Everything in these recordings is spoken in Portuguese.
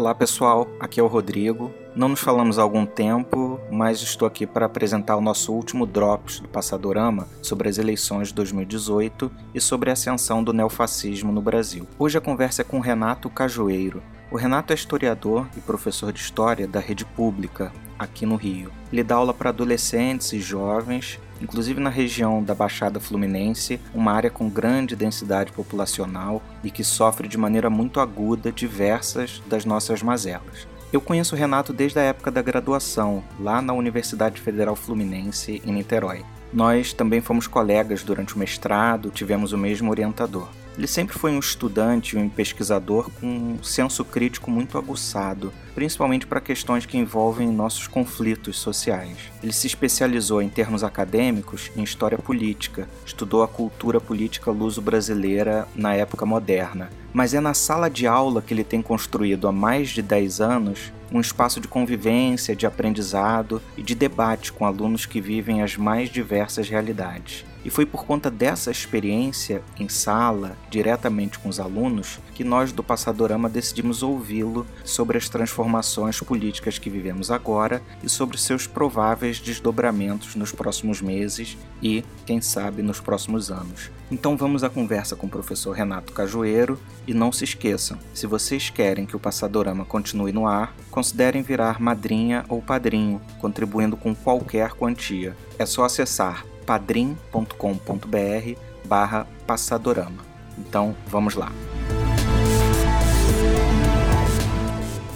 Olá pessoal, aqui é o Rodrigo. Não nos falamos há algum tempo, mas estou aqui para apresentar o nosso último Drops do Passadorama sobre as eleições de 2018 e sobre a ascensão do neofascismo no Brasil. Hoje a conversa é com Renato Cajueiro. O Renato é historiador e professor de História da rede pública aqui no Rio. Ele dá aula para adolescentes e jovens inclusive na região da Baixada Fluminense, uma área com grande densidade populacional e que sofre de maneira muito aguda diversas das nossas mazelas. Eu conheço o Renato desde a época da graduação, lá na Universidade Federal Fluminense, em Niterói. Nós também fomos colegas durante o mestrado, tivemos o mesmo orientador. Ele sempre foi um estudante um pesquisador com um senso crítico muito aguçado, principalmente para questões que envolvem nossos conflitos sociais. Ele se especializou em termos acadêmicos em história política, estudou a cultura política luso-brasileira na época moderna, mas é na sala de aula que ele tem construído há mais de 10 anos um espaço de convivência, de aprendizado e de debate com alunos que vivem as mais diversas realidades. E foi por conta dessa experiência em sala, diretamente com os alunos, que nós do Passadorama decidimos ouvi-lo sobre as transformações políticas que vivemos agora e sobre seus prováveis desdobramentos nos próximos meses e, quem sabe, nos próximos anos. Então vamos à conversa com o professor Renato Cajueiro e não se esqueçam, se vocês querem que o Passadorama continue no ar, considerem virar madrinha ou padrinho, contribuindo com qualquer quantia. É só acessar padrim.com.br barra passadorama. Então, vamos lá.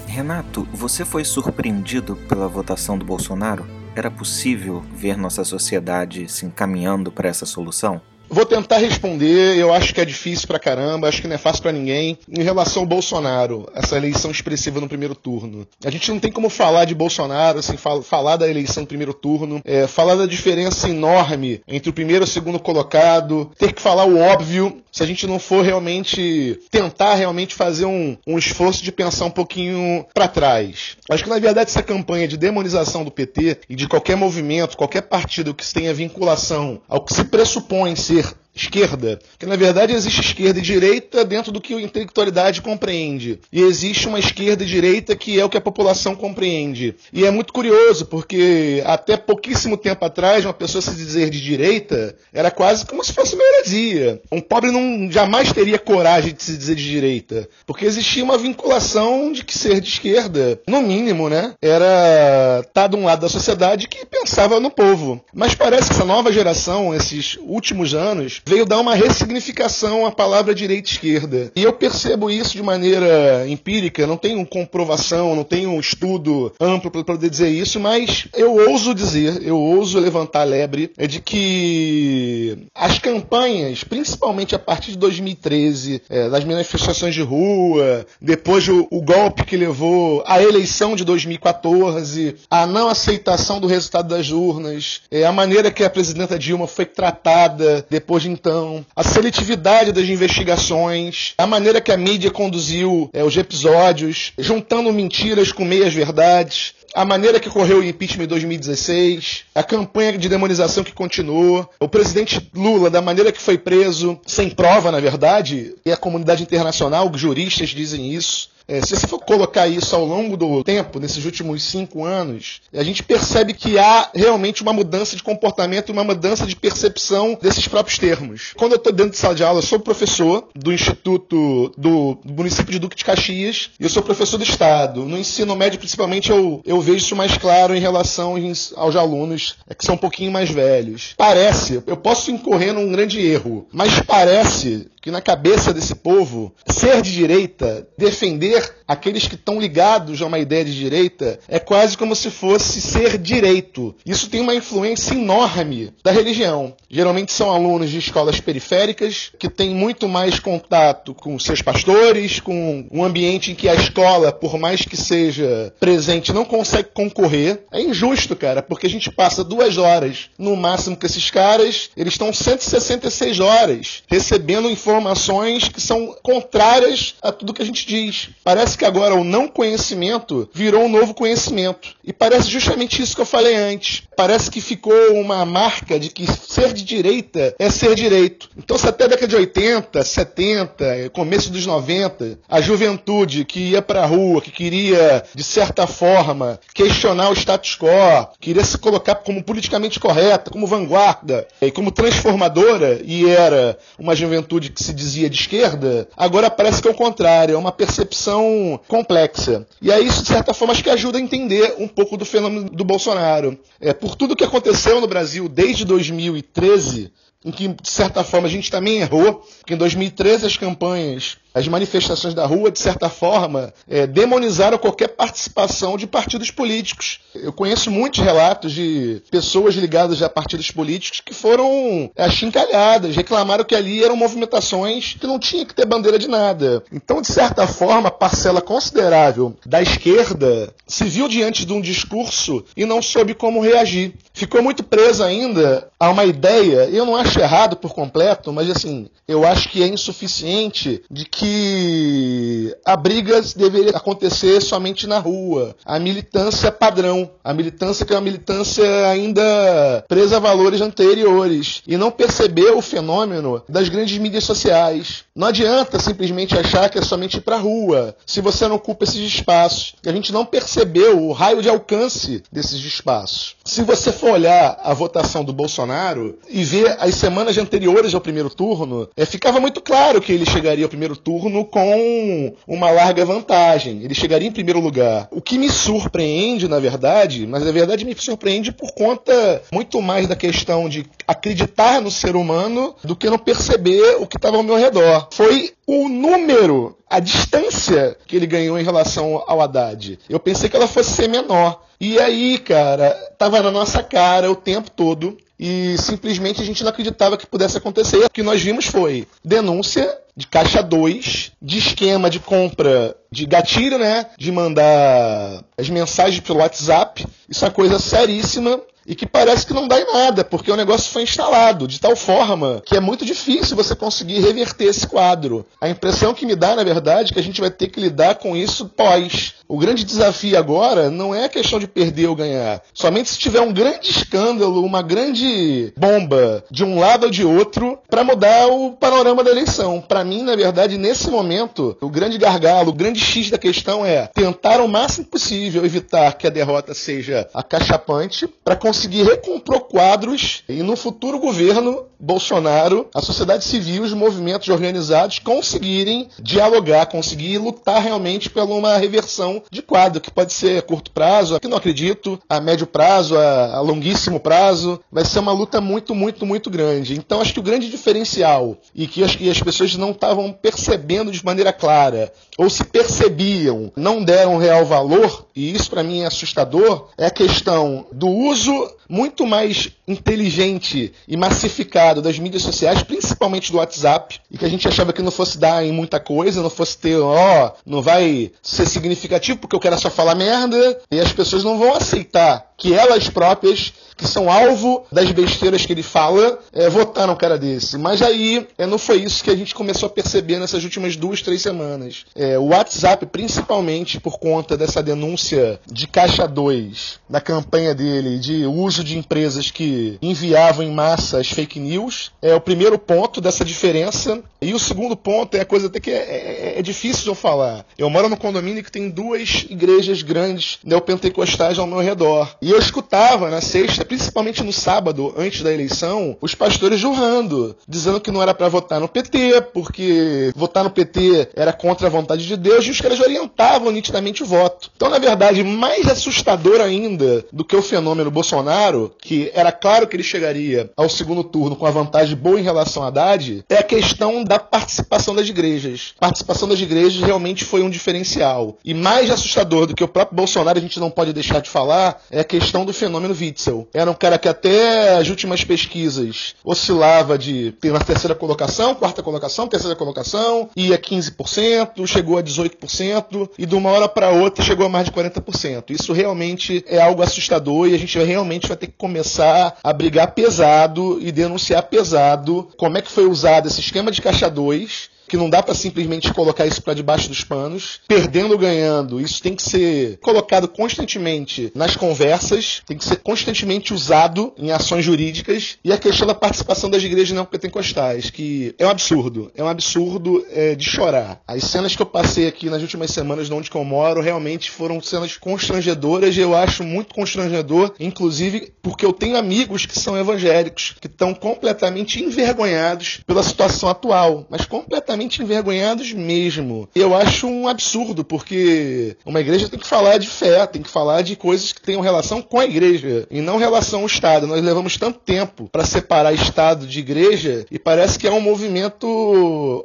Renato, você foi surpreendido pela votação do Bolsonaro? Era possível ver nossa sociedade se encaminhando para essa solução? Vou tentar responder, eu acho que é difícil pra caramba, acho que não é fácil para ninguém. Em relação ao Bolsonaro, essa eleição expressiva no primeiro turno. A gente não tem como falar de Bolsonaro sem assim, falar da eleição no primeiro turno, é, falar da diferença enorme entre o primeiro e o segundo colocado, ter que falar o óbvio, se a gente não for realmente tentar realmente fazer um, um esforço de pensar um pouquinho para trás. Acho que na verdade essa campanha de demonização do PT e de qualquer movimento, qualquer partido que tenha vinculação ao que se pressupõe ser esquerda, que na verdade existe esquerda e direita dentro do que a intelectualidade compreende. E existe uma esquerda e direita que é o que a população compreende. E é muito curioso, porque até pouquíssimo tempo atrás, uma pessoa se dizer de direita era quase como se fosse uma heresia. Um pobre não jamais teria coragem de se dizer de direita, porque existia uma vinculação de que ser de esquerda, no mínimo, né, era estar tá de um lado da sociedade que pensava no povo. Mas parece que essa nova geração, esses últimos anos, veio dar uma ressignificação à palavra direita e esquerda. E eu percebo isso de maneira empírica, não tenho comprovação, não tenho um estudo amplo para poder dizer isso, mas eu ouso dizer, eu ouso levantar a lebre, é de que as campanhas, principalmente a partir de 2013, é, das manifestações de rua, depois o, o golpe que levou à eleição de 2014, a não aceitação do resultado das urnas, é, a maneira que a presidenta Dilma foi tratada depois de então, a seletividade das investigações, a maneira que a mídia conduziu é, os episódios, juntando mentiras com meias verdades, a maneira que ocorreu o impeachment em 2016, a campanha de demonização que continuou, o presidente Lula, da maneira que foi preso, sem prova, na verdade, e a comunidade internacional, juristas dizem isso, é, se você for colocar isso ao longo do tempo, nesses últimos cinco anos, a gente percebe que há realmente uma mudança de comportamento, uma mudança de percepção desses próprios termos. Quando eu estou dentro de sala de aula, eu sou professor do Instituto do município de Duque de Caxias e eu sou professor do Estado. No ensino médio, principalmente, eu, eu vejo isso mais claro em relação aos alunos é, que são um pouquinho mais velhos. Parece, eu posso incorrer num grande erro, mas parece que na cabeça desse povo, ser de direita, defender weer aqueles que estão ligados a uma ideia de direita, é quase como se fosse ser direito. Isso tem uma influência enorme da religião. Geralmente são alunos de escolas periféricas que têm muito mais contato com seus pastores, com um ambiente em que a escola, por mais que seja presente, não consegue concorrer. É injusto, cara, porque a gente passa duas horas no máximo com esses caras, eles estão 166 horas recebendo informações que são contrárias a tudo que a gente diz. Parece parece que agora o não conhecimento virou um novo conhecimento. E parece justamente isso que eu falei antes. Parece que ficou uma marca de que ser de direita é ser direito. Então, se até a década de 80, 70, começo dos 90, a juventude que ia para a rua, que queria, de certa forma, questionar o status quo, queria se colocar como politicamente correta, como vanguarda e como transformadora, e era uma juventude que se dizia de esquerda, agora parece que é o contrário, é uma percepção complexa. E aí isso, de certa forma, acho que ajuda a entender um pouco do fenômeno do Bolsonaro. É, por tudo que aconteceu no Brasil desde 2013, em que, de certa forma, a gente também errou, porque em 2013 as campanhas as manifestações da rua, de certa forma, é, demonizaram qualquer participação de partidos políticos. Eu conheço muitos relatos de pessoas ligadas a partidos políticos que foram achincalhadas, reclamaram que ali eram movimentações que não tinha que ter bandeira de nada. Então, de certa forma, parcela considerável da esquerda se viu diante de um discurso e não soube como reagir. Ficou muito presa ainda a uma ideia, eu não acho errado por completo, mas assim, eu acho que é insuficiente de que que a briga deveria acontecer somente na rua. A militância padrão. A militância que é uma militância ainda presa a valores anteriores. E não perceber o fenômeno das grandes mídias sociais. Não adianta simplesmente achar que é somente para rua, se você não ocupa esses espaços. A gente não percebeu o raio de alcance desses espaços. Se você for olhar a votação do Bolsonaro e ver as semanas anteriores ao primeiro turno, é, ficava muito claro que ele chegaria ao primeiro turno turno com uma larga vantagem. Ele chegaria em primeiro lugar. O que me surpreende, na verdade, mas na verdade me surpreende por conta muito mais da questão de acreditar no ser humano do que não perceber o que estava ao meu redor. Foi o número, a distância que ele ganhou em relação ao Haddad. Eu pensei que ela fosse ser menor. E aí, cara, tava na nossa cara o tempo todo e simplesmente a gente não acreditava que pudesse acontecer. O que nós vimos foi denúncia de caixa 2, de esquema de compra de gatilho, né? De mandar as mensagens pelo WhatsApp. Isso é uma coisa seríssima e que parece que não dá em nada, porque o negócio foi instalado de tal forma que é muito difícil você conseguir reverter esse quadro. A impressão que me dá, na verdade, é que a gente vai ter que lidar com isso pós. O grande desafio agora não é a questão de perder ou ganhar. Somente se tiver um grande escândalo, uma grande bomba de um lado ou de outro para mudar o panorama da eleição. Para mim, na verdade, nesse momento, o grande gargalo, o grande X da questão é tentar o máximo possível evitar que a derrota seja acachapante para conseguir recompor quadros e no futuro governo Bolsonaro, a sociedade civil, os movimentos organizados conseguirem dialogar, conseguir lutar realmente pela uma reversão de quadro, que pode ser a curto prazo, que não acredito, a médio prazo, a, a longuíssimo prazo, vai ser uma luta muito, muito, muito grande. Então acho que o grande diferencial e que acho que as pessoas não estavam percebendo de maneira clara, ou se percebiam, não deram real valor, e isso para mim é assustador, é a questão do uso muito mais inteligente e massificado das mídias sociais, principalmente do WhatsApp, e que a gente achava que não fosse dar em muita coisa, não fosse ter, ó, não vai ser significativo porque eu quero só falar merda, e as pessoas não vão aceitar que elas próprias, que são alvo das besteiras que ele fala, é, votaram um cara desse. Mas aí é, não foi isso que a gente começou a perceber nessas últimas duas, três semanas. É, o WhatsApp, principalmente por conta dessa denúncia de Caixa 2, da campanha dele de uso de empresas que enviavam em massa as fake news, é o primeiro ponto dessa diferença. E o segundo ponto é a coisa até que é, é, é difícil de eu falar. Eu moro num condomínio que tem duas igrejas grandes neopentecostais ao meu redor. E eu escutava na sexta, principalmente no sábado, antes da eleição, os pastores jurando, dizendo que não era para votar no PT, porque votar no PT era contra a vontade de Deus, e os caras orientavam nitidamente o voto. Então, na verdade, mais assustador ainda do que o fenômeno Bolsonaro, que era claro que ele chegaria ao segundo turno com a vantagem boa em relação a Haddad, é a questão da participação das igrejas. A participação das igrejas realmente foi um diferencial. E mais assustador do que o próprio Bolsonaro, a gente não pode deixar de falar, é a questão do fenômeno Witzel. Era um cara que até as últimas pesquisas oscilava de ter na terceira colocação, quarta colocação, terceira colocação, ia 15%, chegou a 18% e de uma hora para outra chegou a mais de 40%. Isso realmente é algo assustador e a gente realmente vai ter que começar a brigar pesado e denunciar pesado como é que foi usado esse esquema de caixa 2 que não dá para simplesmente colocar isso para debaixo dos panos. Perdendo ou ganhando, isso tem que ser colocado constantemente nas conversas, tem que ser constantemente usado em ações jurídicas. E a questão da participação das igrejas não pentecostais, que é um absurdo, é um absurdo é, de chorar. As cenas que eu passei aqui nas últimas semanas de onde eu moro realmente foram cenas constrangedoras e eu acho muito constrangedor, inclusive porque eu tenho amigos que são evangélicos, que estão completamente envergonhados pela situação atual, mas completamente envergonhados mesmo. Eu acho um absurdo, porque uma igreja tem que falar de fé, tem que falar de coisas que tenham relação com a igreja e não relação ao Estado. Nós levamos tanto tempo para separar Estado de igreja e parece que é um movimento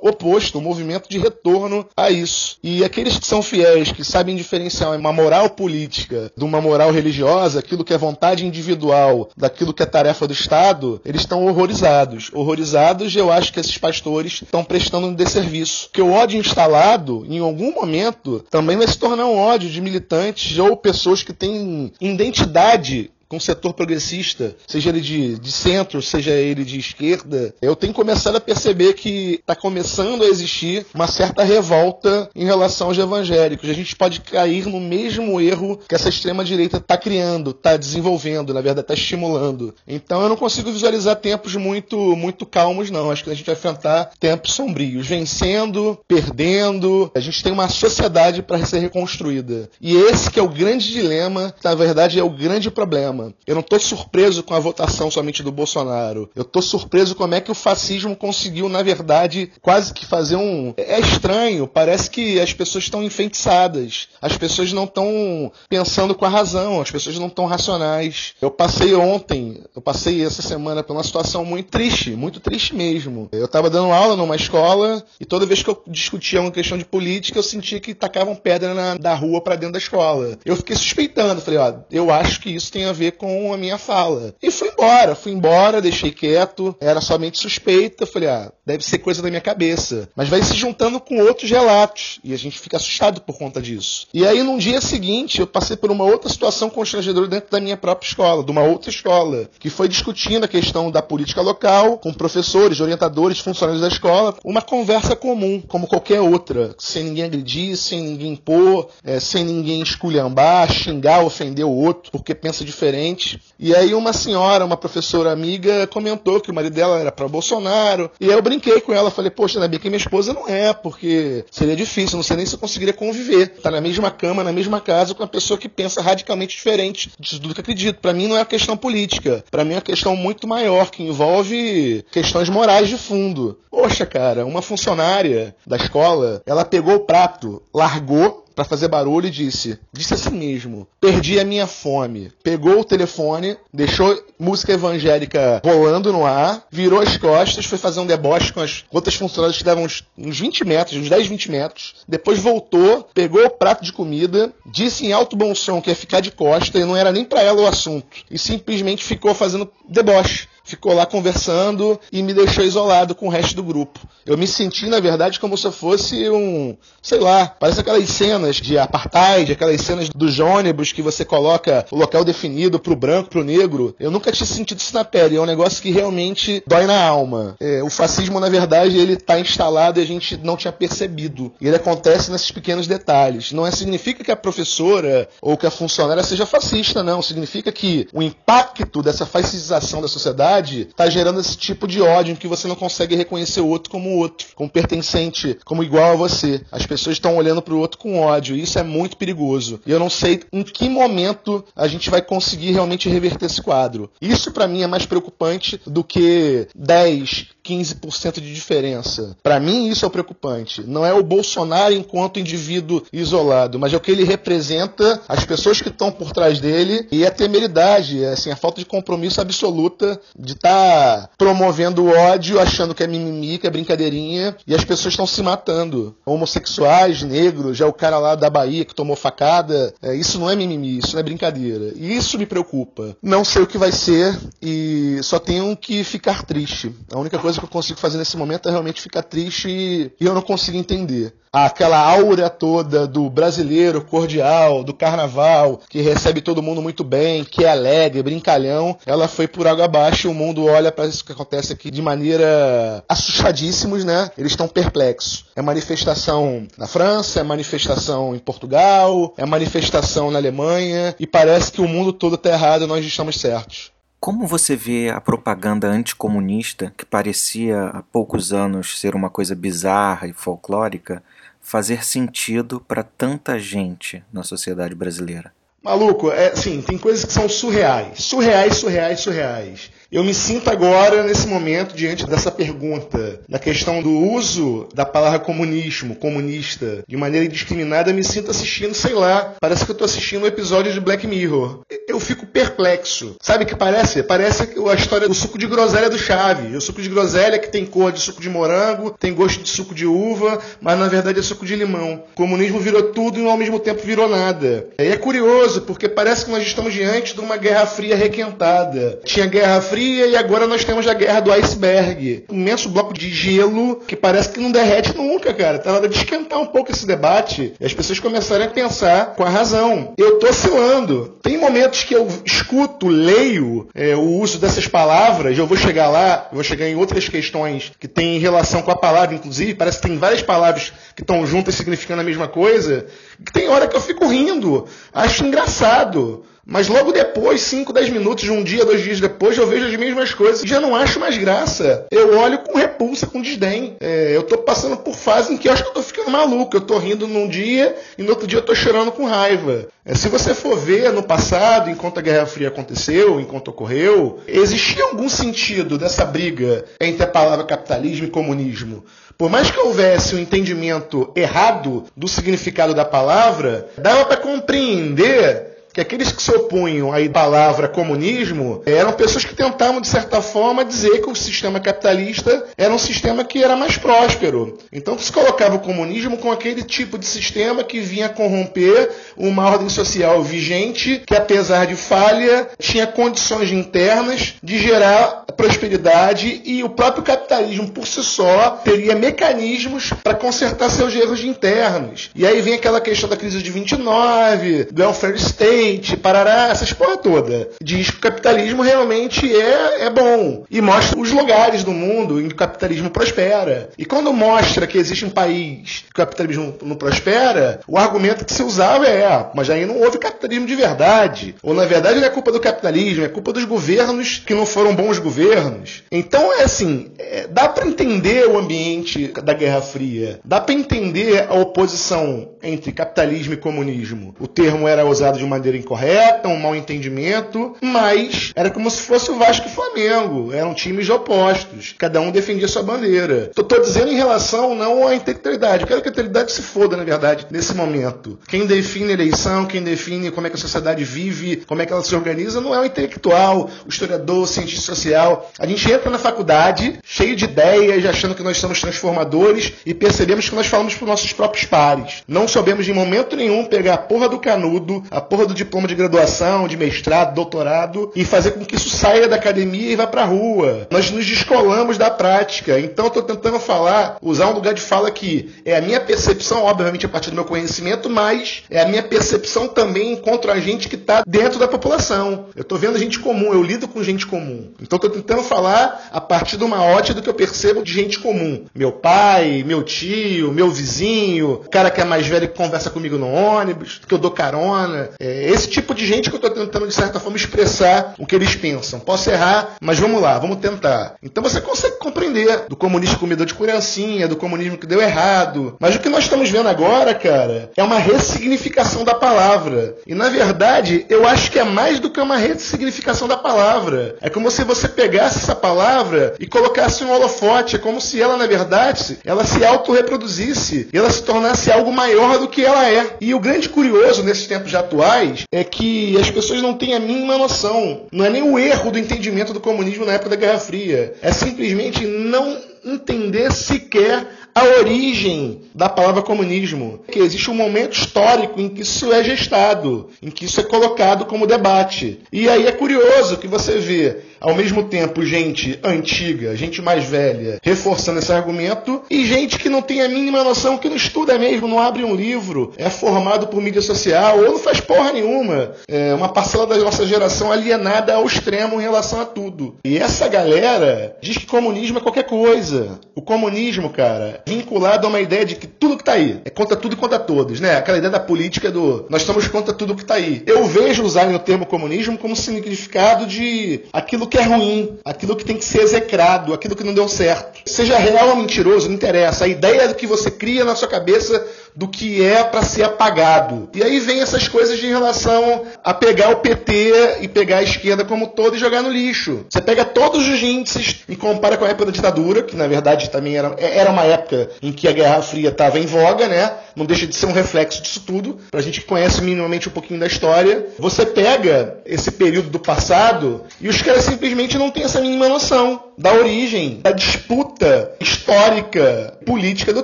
oposto, um movimento de retorno a isso. E aqueles que são fiéis, que sabem diferenciar uma moral política de uma moral religiosa, aquilo que é vontade individual daquilo que é tarefa do Estado, eles estão horrorizados. Horrorizados, eu acho que esses pastores estão prestando um desserviço. Que o ódio instalado, em algum momento, também vai se tornar um ódio de militantes ou pessoas que têm identidade com o setor progressista, seja ele de, de centro, seja ele de esquerda, eu tenho começado a perceber que está começando a existir uma certa revolta em relação aos evangélicos. A gente pode cair no mesmo erro que essa extrema-direita está criando, está desenvolvendo, na verdade, está estimulando. Então eu não consigo visualizar tempos muito, muito calmos, não. Acho que a gente vai enfrentar tempos sombrios, vencendo, perdendo. A gente tem uma sociedade para ser reconstruída. E esse que é o grande dilema, na verdade, é o grande problema eu não estou surpreso com a votação somente do Bolsonaro. Eu estou surpreso como é que o fascismo conseguiu, na verdade, quase que fazer um. É estranho, parece que as pessoas estão enfeitiçadas. As pessoas não estão pensando com a razão, as pessoas não estão racionais. Eu passei ontem, eu passei essa semana por uma situação muito triste, muito triste mesmo. Eu estava dando aula numa escola e toda vez que eu discutia uma questão de política, eu sentia que tacavam pedra na, da rua para dentro da escola. Eu fiquei suspeitando, falei, ó, eu acho que isso tem a ver ver com a minha fala. E fui embora, fui embora, deixei quieto, era somente suspeita, falei, ah, deve ser coisa da minha cabeça. Mas vai se juntando com outros relatos, e a gente fica assustado por conta disso. E aí, num dia seguinte, eu passei por uma outra situação constrangedora dentro da minha própria escola, de uma outra escola, que foi discutindo a questão da política local, com professores, orientadores, funcionários da escola, uma conversa comum, como qualquer outra, sem ninguém agredir, sem ninguém impor, é, sem ninguém esculhambar, xingar, ofender o outro, porque pensa diferente diferente. E aí uma senhora, uma professora amiga, comentou que o marido dela era para Bolsonaro. E aí eu brinquei com ela, falei, poxa, ainda bem que minha esposa não é, porque seria difícil, não sei nem se eu conseguiria conviver. Tá na mesma cama, na mesma casa, com uma pessoa que pensa radicalmente diferente de tudo que acredito. Para mim não é uma questão política. Para mim é uma questão muito maior, que envolve questões morais de fundo. Poxa, cara, uma funcionária da escola, ela pegou o prato, largou para fazer barulho e disse: Disse assim mesmo, perdi a minha fome. Pegou o telefone, deixou música evangélica rolando no ar, virou as costas, foi fazer um deboche com as outras funcionárias que davam uns, uns 20 metros, uns 10, 20 metros. Depois voltou, pegou o prato de comida, disse em alto bom som que ia ficar de costa e não era nem para ela o assunto. E simplesmente ficou fazendo deboche ficou lá conversando e me deixou isolado com o resto do grupo. Eu me senti, na verdade, como se eu fosse um, sei lá, parece aquelas cenas de apartheid, aquelas cenas dos ônibus que você coloca o local definido pro branco, pro negro. Eu nunca tinha sentido isso na pele, é um negócio que realmente dói na alma. É, o fascismo, na verdade, ele está instalado e a gente não tinha percebido. E ele acontece nesses pequenos detalhes. Não é, significa que a professora ou que a funcionária seja fascista, não. Significa que o impacto dessa fascistização da sociedade sociedade está gerando esse tipo de ódio em que você não consegue reconhecer o outro como outro, como pertencente, como igual a você. As pessoas estão olhando para o outro com ódio e isso é muito perigoso. E eu não sei em que momento a gente vai conseguir realmente reverter esse quadro. Isso para mim é mais preocupante do que 10, 15% de diferença. Para mim, isso é preocupante. Não é o Bolsonaro enquanto indivíduo isolado, mas é o que ele representa, as pessoas que estão por trás dele e a temeridade, assim, a falta de compromisso absoluta de estar tá promovendo ódio, achando que é mimimi, que é brincadeirinha, e as pessoas estão se matando. Homossexuais, negros, já o cara lá da Bahia que tomou facada. É, isso não é mimimi, isso não é brincadeira. E isso me preocupa. Não sei o que vai ser e só tenho que ficar triste. A única coisa que eu consigo fazer nesse momento é realmente ficar triste e, e eu não consigo entender. Aquela aura toda do brasileiro cordial, do carnaval, que recebe todo mundo muito bem, que é alegre, brincalhão, ela foi por água abaixo e o mundo olha para isso que acontece aqui de maneira assustadíssimos, né? Eles estão perplexos. É manifestação na França, é manifestação em Portugal, é manifestação na Alemanha e parece que o mundo todo está errado e nós estamos certos. Como você vê a propaganda anticomunista, que parecia há poucos anos ser uma coisa bizarra e folclórica, fazer sentido para tanta gente na sociedade brasileira? Maluco, é, sim, tem coisas que são surreais. Surreais, surreais, surreais. Eu me sinto agora, nesse momento, diante dessa pergunta, da questão do uso da palavra comunismo, comunista, de maneira indiscriminada, me sinto assistindo, sei lá, parece que eu estou assistindo um episódio de Black Mirror. Eu fico perplexo. Sabe o que parece? Parece a história do suco de groselha do Chave. O suco de groselha que tem cor de suco de morango, tem gosto de suco de uva, mas na verdade é suco de limão. O comunismo virou tudo e ao mesmo tempo virou nada. E é curioso, porque parece que nós estamos diante de uma guerra fria requentada. Tinha guerra fria e agora nós temos a guerra do iceberg. Um imenso bloco de gelo que parece que não derrete nunca, cara. Tá na hora de esquentar um pouco esse debate e as pessoas começarem a pensar com a razão. Eu tô oscilando. Tem momentos que eu escuto, leio é, o uso dessas palavras, eu vou chegar lá, eu vou chegar em outras questões que têm relação com a palavra, inclusive, parece que tem várias palavras que estão juntas significando a mesma coisa, tem hora que eu fico rindo, acho engraçado. Mas logo depois, 5, 10 minutos, um dia, dois dias depois, eu vejo as mesmas coisas e já não acho mais graça. Eu olho com repulsa, com desdém. É, eu tô passando por fase em que eu acho que eu tô ficando maluco. Eu tô rindo num dia e no outro dia eu tô chorando com raiva. É, se você for ver no passado, enquanto a Guerra Fria aconteceu, enquanto ocorreu, existia algum sentido dessa briga entre a palavra capitalismo e comunismo? Por mais que houvesse um entendimento errado do significado da palavra, dava para compreender que aqueles que se opunham à palavra comunismo eram pessoas que tentavam, de certa forma, dizer que o sistema capitalista era um sistema que era mais próspero. Então se colocava o comunismo com aquele tipo de sistema que vinha corromper uma ordem social vigente, que apesar de falha, tinha condições internas de gerar prosperidade e o próprio capitalismo por si só teria mecanismos para consertar seus erros internos. E aí vem aquela questão da crise de 29, do welfare state, leite, parará, essas porra toda. Diz que o capitalismo realmente é, é bom. E mostra os lugares do mundo em que o capitalismo prospera. E quando mostra que existe um país que o capitalismo não prospera, o argumento que se usava é, ah, mas aí não houve capitalismo de verdade. Ou na verdade não é culpa do capitalismo, é culpa dos governos que não foram bons governos. Então é assim, é, dá para entender o ambiente da Guerra Fria, dá para entender a oposição entre capitalismo e comunismo. O termo era usado de maneira incorreta, um mal entendimento, mas era como se fosse o Vasco e o Flamengo. Eram times opostos. Cada um defendia sua bandeira. Tô, tô dizendo em relação não à intelectualidade. Eu quero que a intelectualidade se foda, na verdade, nesse momento. Quem define a eleição, quem define como é que a sociedade vive, como é que ela se organiza, não é o intelectual, o historiador, o cientista social. A gente entra na faculdade cheio de ideias, achando que nós somos transformadores e percebemos que nós falamos para nossos próprios pares. Não soubemos de momento nenhum pegar a porra do canudo, a porra do diploma de graduação, de mestrado, doutorado e fazer com que isso saia da academia e vá para a rua. Nós nos descolamos da prática. Então eu estou tentando falar, usar um lugar de fala que é a minha percepção, obviamente a partir do meu conhecimento, mas é a minha percepção também enquanto a gente que está dentro da população. Eu estou vendo gente comum, eu lido com gente comum. Então estou tentando falar a partir de uma ótica do que eu percebo de gente comum. Meu pai, meu tio, meu vizinho, o cara que é mais velho que conversa comigo no ônibus, que eu dou carona. É, esse tipo de gente que eu estou tentando, de certa forma, expressar o que eles pensam. Posso errar, mas vamos lá, vamos tentar. Então você consegue compreender do comunismo comedor de criancinha, do comunismo que deu errado. Mas o que nós estamos vendo agora, cara, é uma ressignificação da palavra. E na verdade, eu acho que é mais do que uma ressignificação da palavra. É como se você pegasse essa palavra e colocasse um holofote. É como se ela, na verdade, ela se autorreproduzisse e ela se tornasse algo maior do que ela é. E o grande curioso nesses tempos atuais é que as pessoas não têm a mínima noção. Não é nem o erro do entendimento do comunismo na época da Guerra Fria. É simplesmente não entender sequer a origem da palavra comunismo. Que existe um momento histórico em que isso é gestado, em que isso é colocado como debate. E aí é curioso que você vê ao mesmo tempo gente antiga, gente mais velha, reforçando esse argumento, e gente que não tem a mínima noção, que não estuda mesmo, não abre um livro, é formado por mídia social, ou não faz porra nenhuma. É uma parcela da nossa geração alienada ao extremo em relação a tudo. E essa galera diz que comunismo é qualquer coisa. O comunismo, cara, vinculado a uma ideia de que tudo que tá aí é contra tudo e contra todos, né? Aquela ideia da política do nós estamos contra tudo que tá aí. Eu vejo usarem o termo comunismo como significado de aquilo que é ruim, aquilo que tem que ser execrado, aquilo que não deu certo. Seja real ou mentiroso, não interessa. A ideia que você cria na sua cabeça do que é para ser apagado. E aí vem essas coisas de relação a pegar o PT e pegar a esquerda como todo e jogar no lixo. Você pega todos os índices e compara com a época da ditadura, que na verdade também era, era uma época em que a Guerra Fria estava em voga, né? Não deixa de ser um reflexo disso tudo, pra gente que conhece minimamente um pouquinho da história. Você pega esse período do passado e os caras simplesmente não têm essa mínima noção da origem, da disputa histórica, política do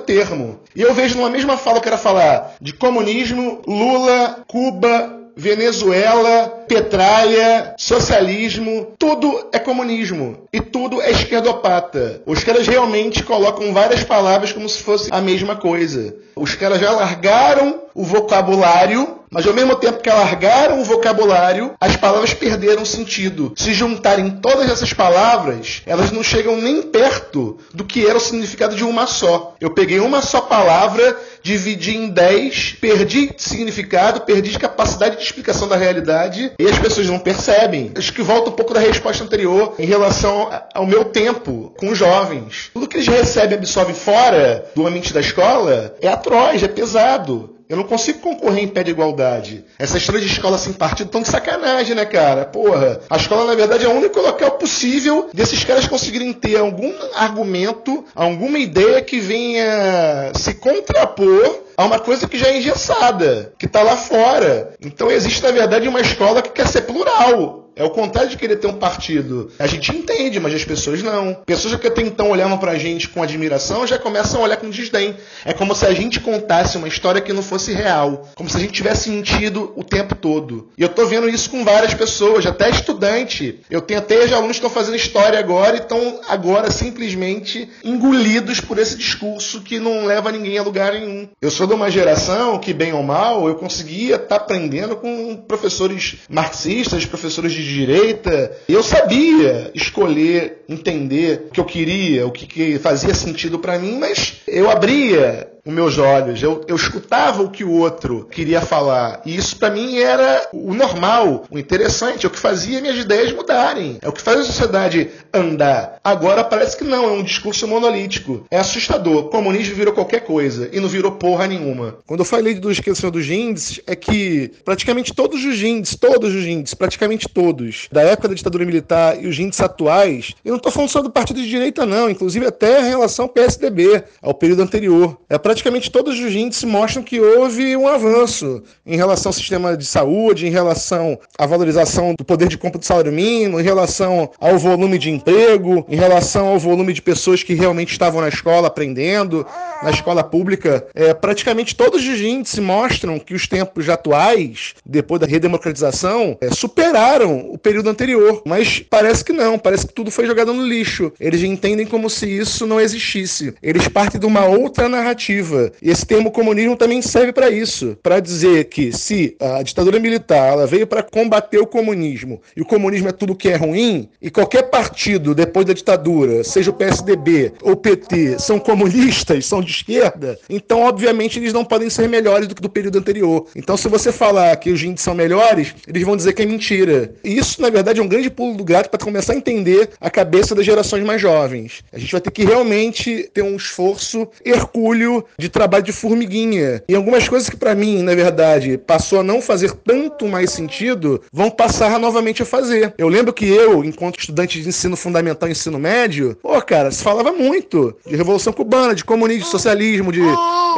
termo. E eu vejo numa mesma fala que era falar de comunismo, Lula, Cuba, Venezuela, petralha, socialismo, tudo é comunismo e tudo é esquerdopata. Os caras realmente colocam várias palavras como se fosse a mesma coisa. Os caras já largaram o vocabulário, mas ao mesmo tempo que largaram o vocabulário, as palavras perderam sentido. Se juntarem todas essas palavras, elas não chegam nem perto do que era o significado de uma só. Eu peguei uma só palavra, dividi em dez, perdi significado, perdi capacidade de explicação da realidade e as pessoas não percebem. Acho que volta um pouco da resposta anterior em relação ao meu tempo com os jovens. Tudo que eles recebem e absorvem fora do ambiente da escola é atroz, é pesado. Eu não consigo concorrer em pé de igualdade. Essa história de escola sem partido tão de sacanagem, né, cara? Porra. A escola, na verdade, é o único local possível desses caras conseguirem ter algum argumento, alguma ideia que venha se contrapor a uma coisa que já é engessada, que está lá fora. Então existe, na verdade, uma escola que quer ser plural. É o contrário de querer ter um partido. A gente entende, mas as pessoas não. Pessoas que até então olhavam pra gente com admiração já começam a olhar com desdém. É como se a gente contasse uma história que não fosse real. Como se a gente tivesse mentido o tempo todo. E eu tô vendo isso com várias pessoas, até estudante. Eu tenho até alunos que estão fazendo história agora e estão agora simplesmente engolidos por esse discurso que não leva ninguém a lugar nenhum. Eu sou de uma geração que, bem ou mal, eu conseguia estar tá aprendendo com professores marxistas, professores de direita. Eu sabia escolher, entender o que eu queria, o que, que fazia sentido para mim, mas eu abria os meus olhos, eu, eu escutava o que o outro queria falar. E isso para mim era o normal, o interessante, é o que fazia minhas ideias mudarem. É o que faz a sociedade andar. Agora parece que não, é um discurso monolítico. É assustador. O comunismo virou qualquer coisa e não virou porra nenhuma. Quando eu falei do esquecimento dos índices, é que praticamente todos os índices, todos os índices, praticamente todos, da época da ditadura militar e os índices atuais, eu não estou falando só do partido de direita, não, inclusive até em relação ao PSDB, ao período anterior. É praticamente todos os índices mostram que houve um avanço em relação ao sistema de saúde, em relação à valorização do poder de compra do salário mínimo, em relação ao volume de emprego, em relação ao volume de pessoas que realmente estavam na escola aprendendo, na escola pública. É, praticamente todos os índices mostram que os tempos atuais, depois da redemocratização, é, superaram o período anterior. Mas parece que não, parece que tudo foi jogado no lixo. Eles entendem como se isso não existisse. Eles partem de uma outra narrativa E esse termo comunismo também serve para isso, para dizer que se a ditadura militar ela veio para combater o comunismo e o comunismo é tudo que é ruim, e qualquer partido depois da ditadura, seja o PSDB ou o PT, são comunistas, são de esquerda, então obviamente eles não podem ser melhores do que do período anterior. Então se você falar que os índices são melhores, eles vão dizer que é mentira. E isso, na verdade, é um grande pulo do gato para começar a entender a cabeça das gerações mais jovens. A gente vai ter que realmente ter um esforço hercúleo de trabalho de formiguinha. E algumas coisas que para mim, na verdade, passou a não fazer tanto mais sentido, vão passar novamente a fazer. Eu lembro que eu, enquanto estudante de ensino fundamental e ensino médio, pô, cara, se falava muito de Revolução Cubana, de comunismo, de socialismo, de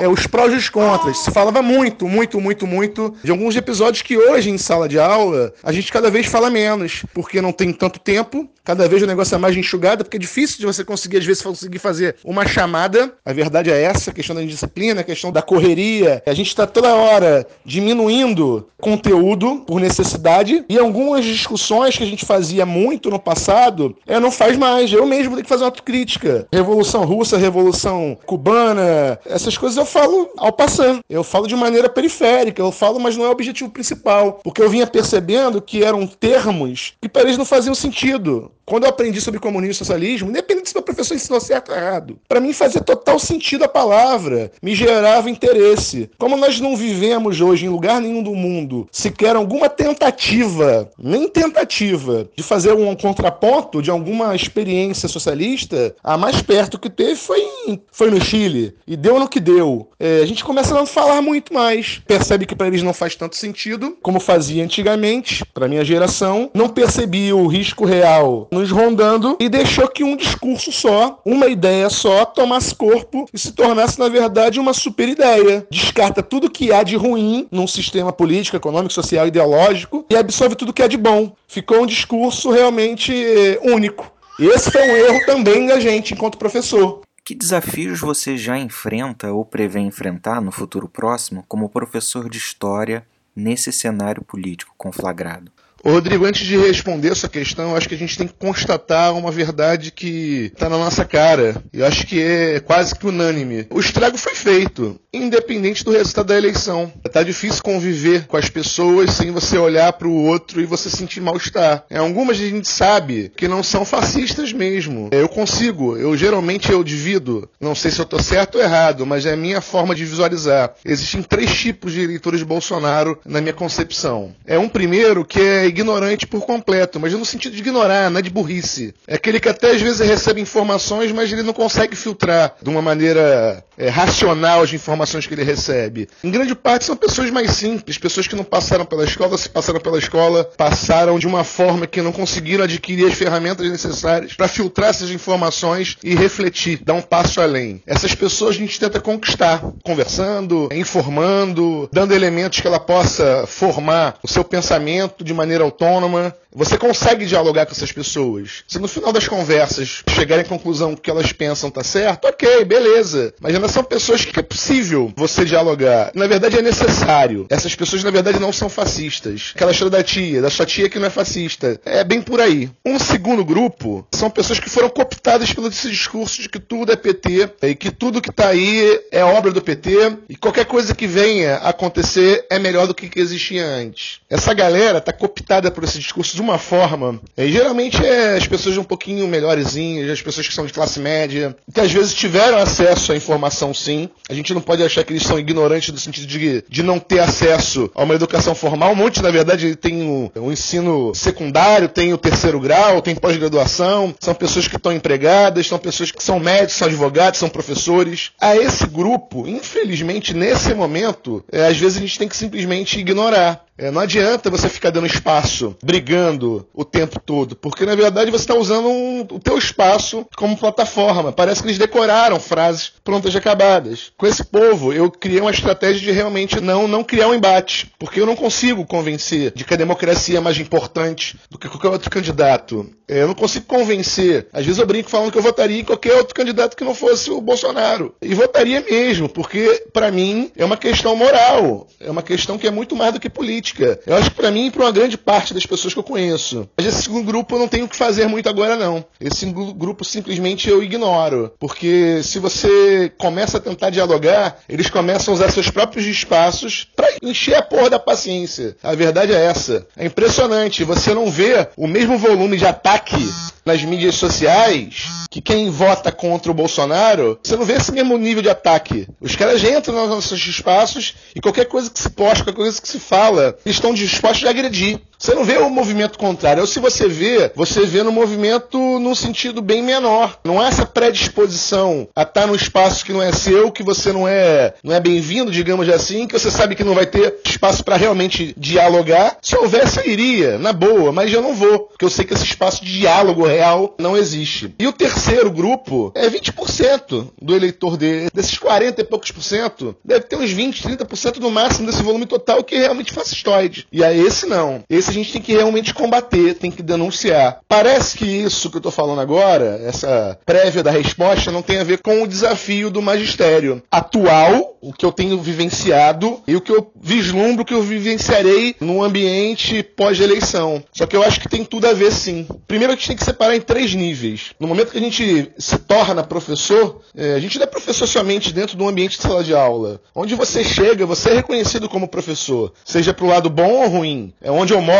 é, os prós e os contras. Se falava muito, muito, muito, muito de alguns episódios que hoje, em sala de aula, a gente cada vez fala menos, porque não tem tanto tempo, cada vez o negócio é mais enxugado, porque é difícil de você conseguir, às vezes, conseguir fazer uma chamada. A verdade é essa, a questão da indisciplina, a questão da correria. A gente está toda hora diminuindo conteúdo por necessidade, e algumas discussões que a gente fazia muito no passado, é, não faz mais. Eu mesmo tenho que fazer uma autocrítica. Revolução Russa, Revolução Cubana, essas coisas eu falo ao passando. Eu falo de maneira periférica, eu falo, mas não é o objetivo principal. Porque eu vinha percebendo que eram termos que para eles não faziam sentido. Quando eu aprendi sobre comunismo e socialismo, independente se meu professor ensinou certo ou errado, para mim fazia total sentido a palavra, me gerava interesse. Como nós não vivemos hoje em lugar nenhum do mundo sequer alguma tentativa, nem tentativa, de fazer um contraponto de alguma experiência socialista, a mais perto que teve foi, em, foi no Chile. E deu no que deu. É, a gente começa a não falar muito mais. Percebe que para eles não faz tanto sentido, como fazia antigamente, para minha geração. Não percebi o risco real nos rondando e deixou que um discurso só, uma ideia só, tomasse corpo e se tornasse, na verdade, uma super ideia. Descarta tudo que há de ruim num sistema político, econômico, social, ideológico e absorve tudo que há de bom. Ficou um discurso realmente eh, único. E esse foi um erro também da gente enquanto professor. Que desafios você já enfrenta ou prevê enfrentar no futuro próximo como professor de história nesse cenário político conflagrado? Rodrigo, antes de responder essa questão, eu acho que a gente tem que constatar uma verdade que está na nossa cara. Eu acho que é quase que unânime. O estrago foi feito, independente do resultado da eleição. Tá difícil conviver com as pessoas sem você olhar para o outro e você sentir mal-estar. É, algumas a gente sabe que não são fascistas mesmo. Eu consigo, eu geralmente eu divido, não sei se eu estou certo ou errado, mas é a minha forma de visualizar. Existem três tipos de eleitores de Bolsonaro na minha concepção. É um primeiro que é ignorante por completo, mas no sentido de ignorar, não é de burrice. É aquele que até às vezes recebe informações, mas ele não consegue filtrar de uma maneira é, racional as informações que ele recebe. Em grande parte são pessoas mais simples, pessoas que não passaram pela escola, se passaram pela escola, passaram de uma forma que não conseguiram adquirir as ferramentas necessárias para filtrar essas informações e refletir, dar um passo além. Essas pessoas a gente tenta conquistar, conversando, informando, dando elementos que ela possa formar o seu pensamento de maneira maneira autônoma. Você consegue dialogar com essas pessoas. Se no final das conversas chegarem à conclusão que elas pensam tá certo, ok, beleza. Mas ainda são pessoas que é possível você dialogar. Na verdade é necessário. Essas pessoas na verdade não são fascistas. Aquela história da tia, da sua tia que não é fascista. É bem por aí. Um segundo grupo são pessoas que foram cooptadas pelo esse discurso de que tudo é PT e que tudo que tá aí é obra do PT e qualquer coisa que venha acontecer é melhor do que, que existia antes. Essa galera tá cooptada por esse discurso de uma forma. Geralmente é as pessoas um pouquinho melhorzinhas, as pessoas que são de classe média, que às vezes tiveram acesso à informação sim. A gente não pode achar que eles são ignorantes no sentido de, de não ter acesso a uma educação formal. Um monte, na verdade, tem o, o ensino secundário, tem o terceiro grau, tem pós-graduação, são pessoas que estão empregadas, são pessoas que são médicos, são advogados, são professores. A esse grupo, infelizmente, nesse momento, é, às vezes a gente tem que simplesmente ignorar. É, não adianta você ficar dando espaço, brigando o tempo todo, porque na verdade você está usando um, o teu espaço como plataforma. Parece que eles decoraram frases prontas e acabadas. Com esse povo, eu criei uma estratégia de realmente não, não criar um embate, porque eu não consigo convencer de que a democracia é mais importante do que qualquer outro candidato. É, eu não consigo convencer. Às vezes eu brinco falando que eu votaria em qualquer outro candidato que não fosse o Bolsonaro. E votaria mesmo, porque para mim é uma questão moral, é uma questão que é muito mais do que política política. Eu acho que para mim e para uma grande parte das pessoas que eu conheço. Mas esse segundo grupo eu não tenho o que fazer muito agora, não. Esse grupo simplesmente eu ignoro. Porque se você começa a tentar dialogar, eles começam a usar seus próprios espaços para encher a porra da paciência. A verdade é essa. É impressionante. Você não vê o mesmo volume de ataque nas mídias sociais que quem vota contra o Bolsonaro, você não vê esse mesmo nível de ataque. Os caras entram nos nossos espaços e qualquer coisa que se posta, qualquer coisa que se fala, estão dispostos a agredir. Você não vê o movimento contrário. Ou se você vê, você vê no movimento num sentido bem menor. Não há essa predisposição a estar num espaço que não é seu, que você não é, não é bem-vindo, digamos assim, que você sabe que não vai ter espaço para realmente dialogar. Se houvesse, eu iria, na boa, mas eu não vou, porque eu sei que esse espaço de diálogo real não existe. E o terceiro grupo é 20% do eleitor dele. Desses 40 e poucos por cento, deve ter uns 20, 30% no máximo desse volume total que realmente fascistoide. E aí esse não. Esse a gente tem que realmente combater, tem que denunciar. Parece que isso que eu estou falando agora, essa prévia da resposta, não tem a ver com o desafio do magistério atual, o que eu tenho vivenciado e o que eu vislumbro que eu vivenciarei num ambiente pós-eleição. Só que eu acho que tem tudo a ver sim. Primeiro a gente tem que separar em três níveis. No momento que a gente se torna professor, é, a gente não é professor somente dentro de um ambiente de sala de aula. Onde você chega, você é reconhecido como professor, seja pro lado bom ou ruim. É onde eu moro,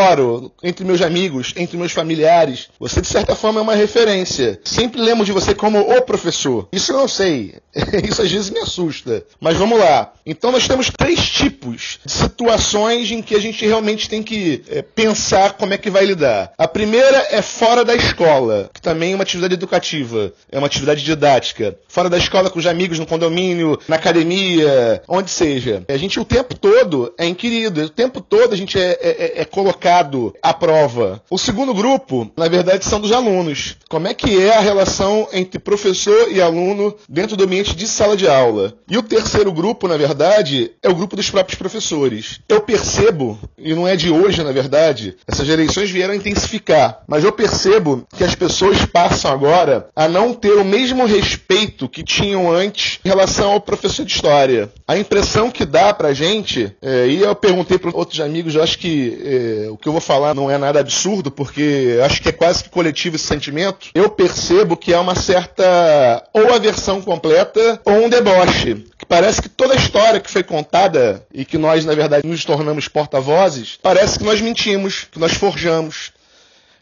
entre meus amigos, entre meus familiares. Você, de certa forma, é uma referência. Sempre lembro de você como o professor. Isso eu não sei. Isso às vezes me assusta. Mas vamos lá. Então nós temos três tipos de situações em que a gente realmente tem que é, pensar como é que vai lidar. A primeira é fora da escola, que também é uma atividade educativa, é uma atividade didática. Fora da escola com os amigos no condomínio, na academia, onde seja. A gente o tempo todo é inquirido, o tempo todo a gente é, é, é, é colocado à prova. O segundo grupo, na verdade, são dos alunos. Como é que é a relação entre professor e aluno dentro do ambiente de sala de aula? E o terceiro grupo, na verdade, é o grupo dos próprios professores. Eu percebo, e não é de hoje, na verdade, essas eleições vieram intensificar, mas eu percebo que as pessoas passam agora a não ter o mesmo respeito que tinham antes em relação ao professor de história. A impressão que dá pra gente, é, e eu perguntei para outros amigos, eu acho que é, que eu vou falar não é nada absurdo, porque acho que é quase que coletivo esse sentimento. Eu percebo que é uma certa ou aversão completa ou um deboche. Que parece que toda a história que foi contada e que nós, na verdade, nos tornamos porta-vozes, parece que nós mentimos, que nós forjamos,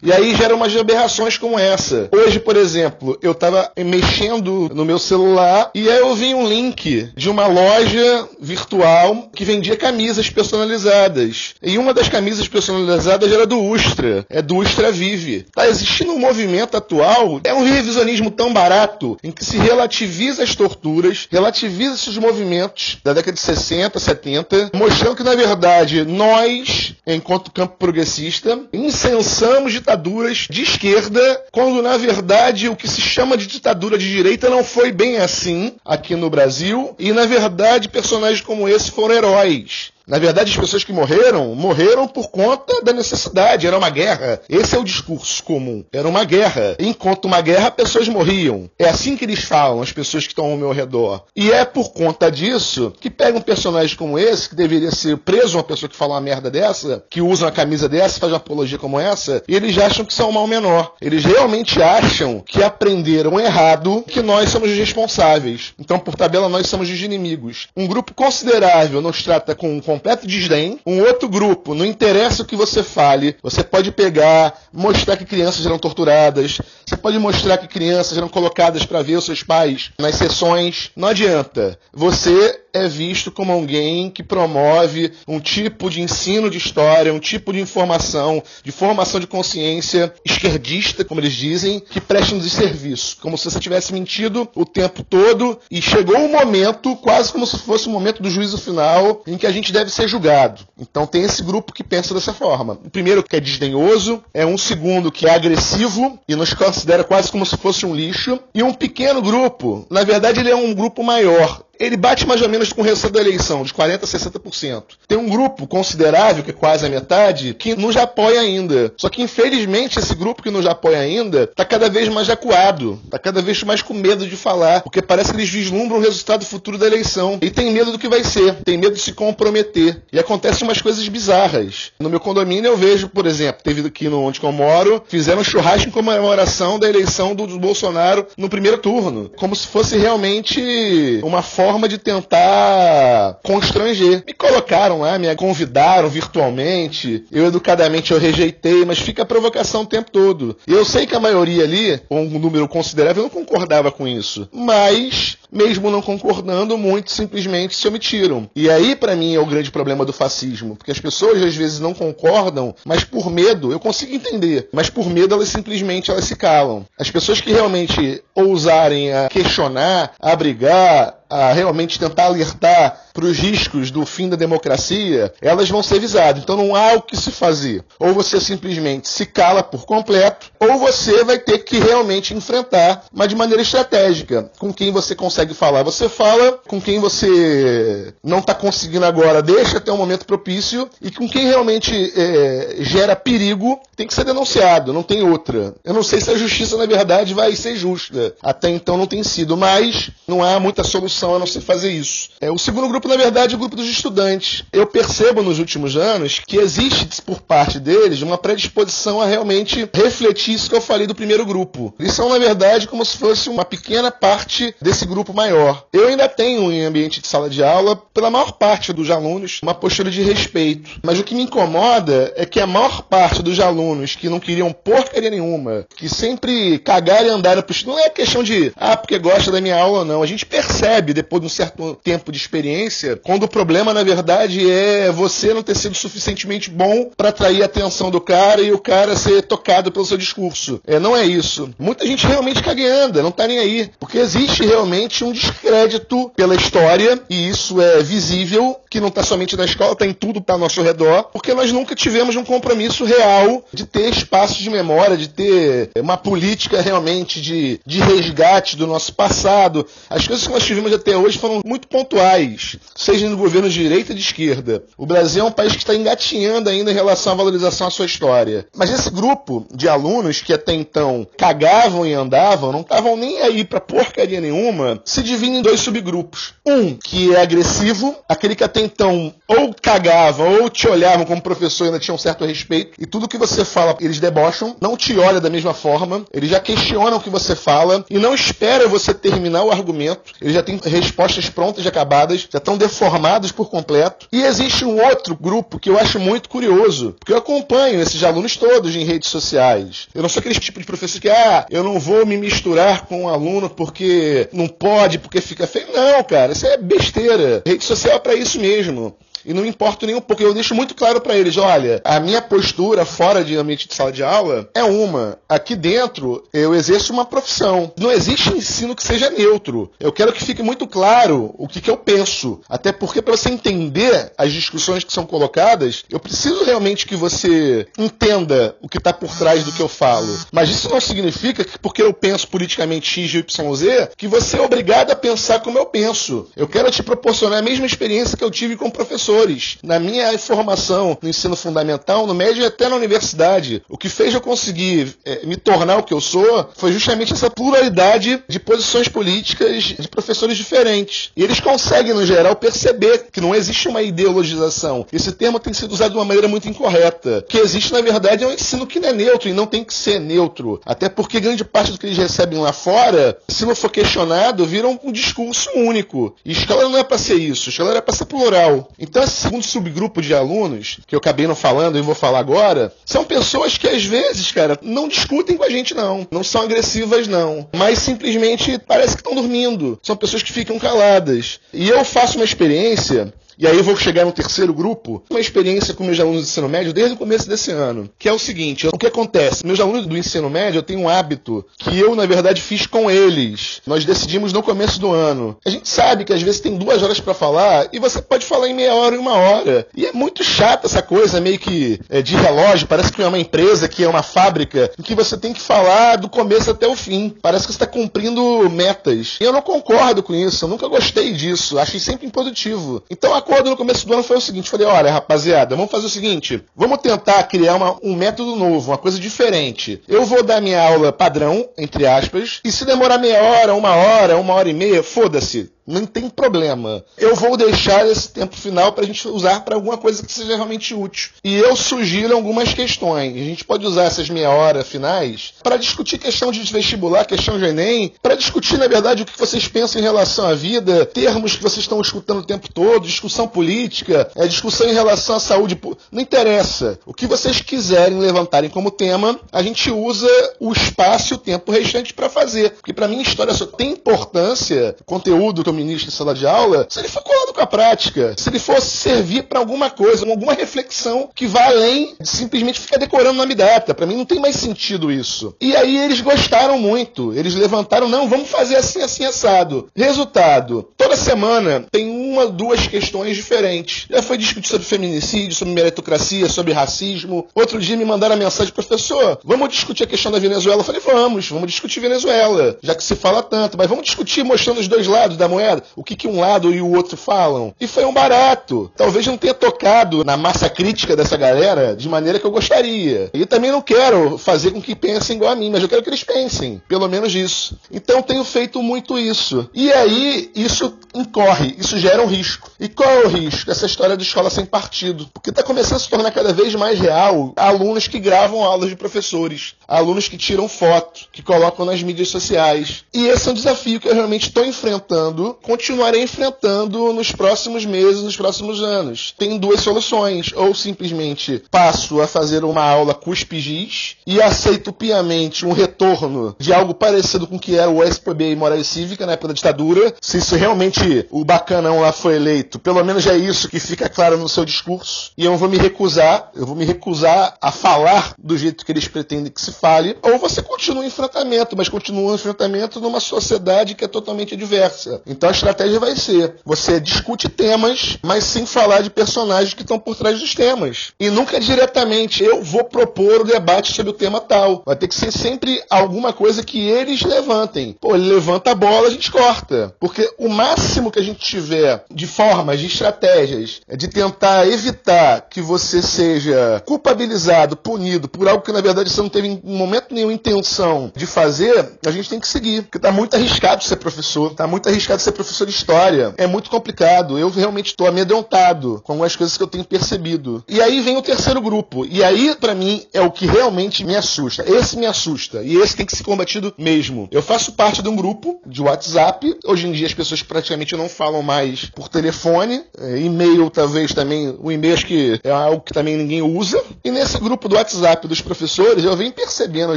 e aí geram umas aberrações como essa. Hoje, por exemplo, eu estava mexendo no meu celular e aí eu vi um link de uma loja virtual que vendia camisas personalizadas. E uma das camisas personalizadas era do Ustra, é do Ustra Vive. Tá existindo um movimento atual, é um revisionismo tão barato em que se relativiza as torturas, relativiza esses movimentos da década de 60, 70, mostrando que na verdade nós, enquanto campo progressista, incensamos de ditaduras de esquerda, quando na verdade o que se chama de ditadura de direita não foi bem assim aqui no Brasil, e na verdade personagens como esse foram heróis. Na verdade, as pessoas que morreram, morreram por conta da necessidade. Era uma guerra. Esse é o discurso comum. Era uma guerra. Enquanto uma guerra, pessoas morriam. É assim que eles falam, as pessoas que estão ao meu redor. E é por conta disso que pega um personagem como esse, que deveria ser preso uma pessoa que fala uma merda dessa, que usa uma camisa dessa, faz uma apologia como essa, e eles acham que são um mal menor. Eles realmente acham que aprenderam errado, que nós somos os responsáveis. Então, por tabela, nós somos os inimigos. Um grupo considerável nos trata com, com completo desdém. Um outro grupo, não interessa o que você fale, você pode pegar, mostrar que crianças eram torturadas, você pode mostrar que crianças eram colocadas para ver os seus pais nas sessões. Não adianta. Você é visto como alguém que promove um tipo de ensino de história, um tipo de informação, de formação de consciência esquerdista, como eles dizem, que presta um desserviço, como se você tivesse mentido o tempo todo e chegou o momento, quase como se fosse o momento do juízo final, em que a gente deve ser julgado. Então tem esse grupo que pensa dessa forma. O primeiro que é desdenhoso, é um segundo que é agressivo e nos considera quase como se fosse um lixo, e um pequeno grupo, na verdade ele é um grupo maior, ele bate mais ou menos com o resultado da eleição, de 40% a 60%. Tem um grupo considerável, que é quase a metade, que nos apoia ainda. Só que, infelizmente, esse grupo que nos apoia ainda está cada vez mais acuado, está cada vez mais com medo de falar, porque parece que eles vislumbram o resultado futuro da eleição e tem medo do que vai ser, tem medo de se comprometer. E acontecem umas coisas bizarras. No meu condomínio eu vejo, por exemplo, teve aqui no onde eu moro, fizeram um churrasco em comemoração da eleição do, do Bolsonaro no primeiro turno, como se fosse realmente uma forma forma de tentar constranger. Me colocaram lá, me convidaram virtualmente, eu educadamente eu rejeitei, mas fica a provocação o tempo todo. Eu sei que a maioria ali, um número considerável, não concordava com isso, mas mesmo não concordando, muitos simplesmente se omitiram. E aí, para mim, é o grande problema do fascismo, porque as pessoas às vezes não concordam, mas por medo, eu consigo entender, mas por medo elas simplesmente elas se calam. As pessoas que realmente ousarem a questionar, a brigar, a realmente tentar alertar para os riscos do fim da democracia, elas vão ser visadas. Então não há o que se fazer. Ou você simplesmente se cala por completo, ou você vai ter que realmente enfrentar, mas de maneira estratégica. Com quem você consegue falar, você fala. Com quem você não está conseguindo agora, deixa até um momento propício. E com quem realmente é, gera perigo, tem que ser denunciado. Não tem outra. Eu não sei se a justiça, na verdade, vai ser justa. Até então não tem sido, mas não há muita solução a não ser fazer isso. É, o segundo grupo grupo, na verdade, é o grupo dos estudantes. Eu percebo nos últimos anos que existe por parte deles uma predisposição a realmente refletir isso que eu falei do primeiro grupo. Eles são, na verdade, como se fosse uma pequena parte desse grupo maior. Eu ainda tenho, em ambiente de sala de aula, pela maior parte dos alunos, uma postura de respeito. Mas o que me incomoda é que a maior parte dos alunos que não queriam porcaria nenhuma, que sempre cagaram e andaram pro Não é questão de, ah, porque gosta da minha aula ou não. A gente percebe, depois de um certo tempo de experiência, quando o problema, na verdade, é você não ter sido suficientemente bom para atrair a atenção do cara e o cara ser tocado pelo seu discurso. É, não é isso. Muita gente realmente cagueanda, não tá nem aí. Porque existe realmente um descrédito pela história, e isso é visível, que não tá somente na escola, tá em tudo tá ao nosso redor, porque nós nunca tivemos um compromisso real de ter espaços de memória, de ter uma política realmente de, de resgate do nosso passado. As coisas que nós tivemos até hoje foram muito pontuais seja no governo de direita ou de esquerda. O Brasil é um país que está engatinhando ainda em relação à valorização da sua história. Mas esse grupo de alunos que até então cagavam e andavam, não estavam nem aí para porcaria nenhuma, se divide em dois subgrupos. Um que é agressivo, aquele que até então ou cagava ou te olhavam como professor e ainda tinha um certo respeito, e tudo que você fala eles debocham, não te olham da mesma forma, eles já questionam o que você fala e não esperam você terminar o argumento, eles já têm respostas prontas e acabadas, já estão deformados por completo. E existe um outro grupo que eu acho muito curioso, porque eu acompanho esses alunos todos em redes sociais. Eu não sou aquele tipo de professor que, ah, eu não vou me misturar com um aluno porque não pode, porque fica feio. Não, cara, isso é besteira. Rede social é para isso mesmo e não importo nem um pouco. Eu deixo muito claro para eles: olha, a minha postura fora de ambiente de sala de aula é uma. Aqui dentro eu exerço uma profissão. Não existe ensino que seja neutro. Eu quero que fique muito claro o que, que eu penso. Até porque, para você entender as discussões que são colocadas, eu preciso realmente que você entenda o que está por trás do que eu falo. Mas isso não significa que, porque eu penso politicamente X, Y, Z, que você é obrigado a pensar como eu penso. Eu quero te proporcionar a mesma experiência que eu tive com o professor Na minha formação no ensino fundamental, no médio e até na universidade, o que fez eu conseguir é, me tornar o que eu sou foi justamente essa pluralidade de posições políticas de professores diferentes. E eles conseguem, no geral, perceber que não existe uma ideologização. Esse termo tem sido usado de uma maneira muito incorreta. O que existe, na verdade, é um ensino que não é neutro e não tem que ser neutro. Até porque grande parte do que eles recebem lá fora, se não for questionado, vira um discurso único. E escola não é para ser isso, escola é para ser plural. Então, segundo subgrupo de alunos, que eu acabei não falando e vou falar agora, são pessoas que às vezes, cara, não discutem com a gente, não. Não são agressivas, não. Mas simplesmente parece que estão dormindo. São pessoas que ficam caladas. E eu faço uma experiência e aí eu vou chegar no terceiro grupo, uma experiência com meus alunos do ensino médio desde o começo desse ano, que é o seguinte, o que acontece? Meus alunos do ensino médio, eu tenho um hábito que eu, na verdade, fiz com eles. Nós decidimos no começo do ano. A gente sabe que às vezes tem duas horas para falar e você pode falar em meia hora e uma hora. E é muito chata essa coisa, meio que é, de relógio, parece que é uma empresa, que é uma fábrica, em que você tem que falar do começo até o fim. Parece que você está cumprindo metas. E eu não concordo com isso, eu nunca gostei disso, achei sempre impositivo. Então a acordo no começo do ano foi o seguinte: falei, olha, rapaziada, vamos fazer o seguinte, vamos tentar criar uma, um método novo, uma coisa diferente. Eu vou dar minha aula padrão, entre aspas, e se demorar meia hora, uma hora, uma hora e meia, foda-se Não tem problema. Eu vou deixar esse tempo final para a gente usar para alguma coisa que seja realmente útil. E eu sugiro algumas questões. A gente pode usar essas meia hora finais para discutir questão de vestibular, questão de Enem, para discutir, na verdade, o que vocês pensam em relação à vida, termos que vocês estão escutando o tempo todo, discussão política, é, discussão em relação à saúde. Não interessa. O que vocês quiserem levantarem como tema, a gente usa o espaço e o tempo restante para fazer. Porque para mim, história só tem importância, conteúdo que eu ministro em sala de aula, se ele for colado com a prática, se ele fosse servir para alguma coisa, alguma reflexão que vá além de simplesmente ficar decorando nome data. Para mim não tem mais sentido isso. E aí eles gostaram muito. Eles levantaram, não, vamos fazer assim, assim, assado. Resultado, toda semana tem uma, duas questões diferentes. Já foi discutido sobre feminicídio, sobre meritocracia, sobre racismo. Outro dia me mandaram a mensagem, professor, vamos discutir a questão da Venezuela. Eu falei, vamos, vamos discutir Venezuela, já que se fala tanto, mas vamos discutir mostrando os dois lados da moeda, o que, que um lado e o outro falam. E foi um barato. Talvez não tenha tocado na massa crítica dessa galera de maneira que eu gostaria. E também não quero fazer com que pensem igual a mim, mas eu quero que eles pensem, pelo menos isso. Então tenho feito muito isso. E aí isso incorre, isso gera um risco. E qual é o risco? Essa história de escola sem partido. Porque está começando a se tornar cada vez mais real alunos que gravam aulas de professores, alunos que tiram foto, que colocam nas mídias sociais. E esse é um desafio que eu realmente estou enfrentando, continuarei enfrentando nos próximos meses, nos próximos anos. Tem duas soluções. Ou simplesmente passo a fazer uma aula cuspe-giz e aceito piamente um retorno de algo parecido com o que era o SPB e Moral e Cívica na época da ditadura. Se isso realmente o bacanão lá foi eleito, pelo menos é isso que fica claro no seu discurso. E eu vou me recusar, eu vou me recusar a falar do jeito que eles pretendem que se fale. Ou você continua o enfrentamento, mas continua o enfrentamento numa sociedade que é totalmente diversa. Então a estratégia vai ser: você discute temas, mas sem falar de personagens que estão por trás dos temas. E nunca diretamente eu vou propor o debate sobre o tema tal. Vai ter que ser sempre alguma coisa que eles levantem. Pô, ele levanta a bola, a gente corta. Porque o máximo que a gente tiver de formas, de estratégias, é de tentar evitar que você seja culpabilizado, punido por algo que na verdade você não teve em momento nenhum intenção de fazer, a gente tem que seguir. Porque tá muito arriscado ser professor, tá muito arriscado ser professor de história. É muito complicado. Eu realmente estou amedrontado com algumas coisas que eu tenho percebido. E aí vem o terceiro grupo. E aí, para mim, é o que realmente me assusta. Esse me assusta. E esse tem que ser combatido mesmo. Eu faço parte de um grupo de WhatsApp. Hoje em dia as pessoas praticamente não falam mais por telefone. É, e-mail, talvez também. O e-mail acho que é algo que também ninguém usa. E nesse grupo do WhatsApp dos professores, eu venho percebendo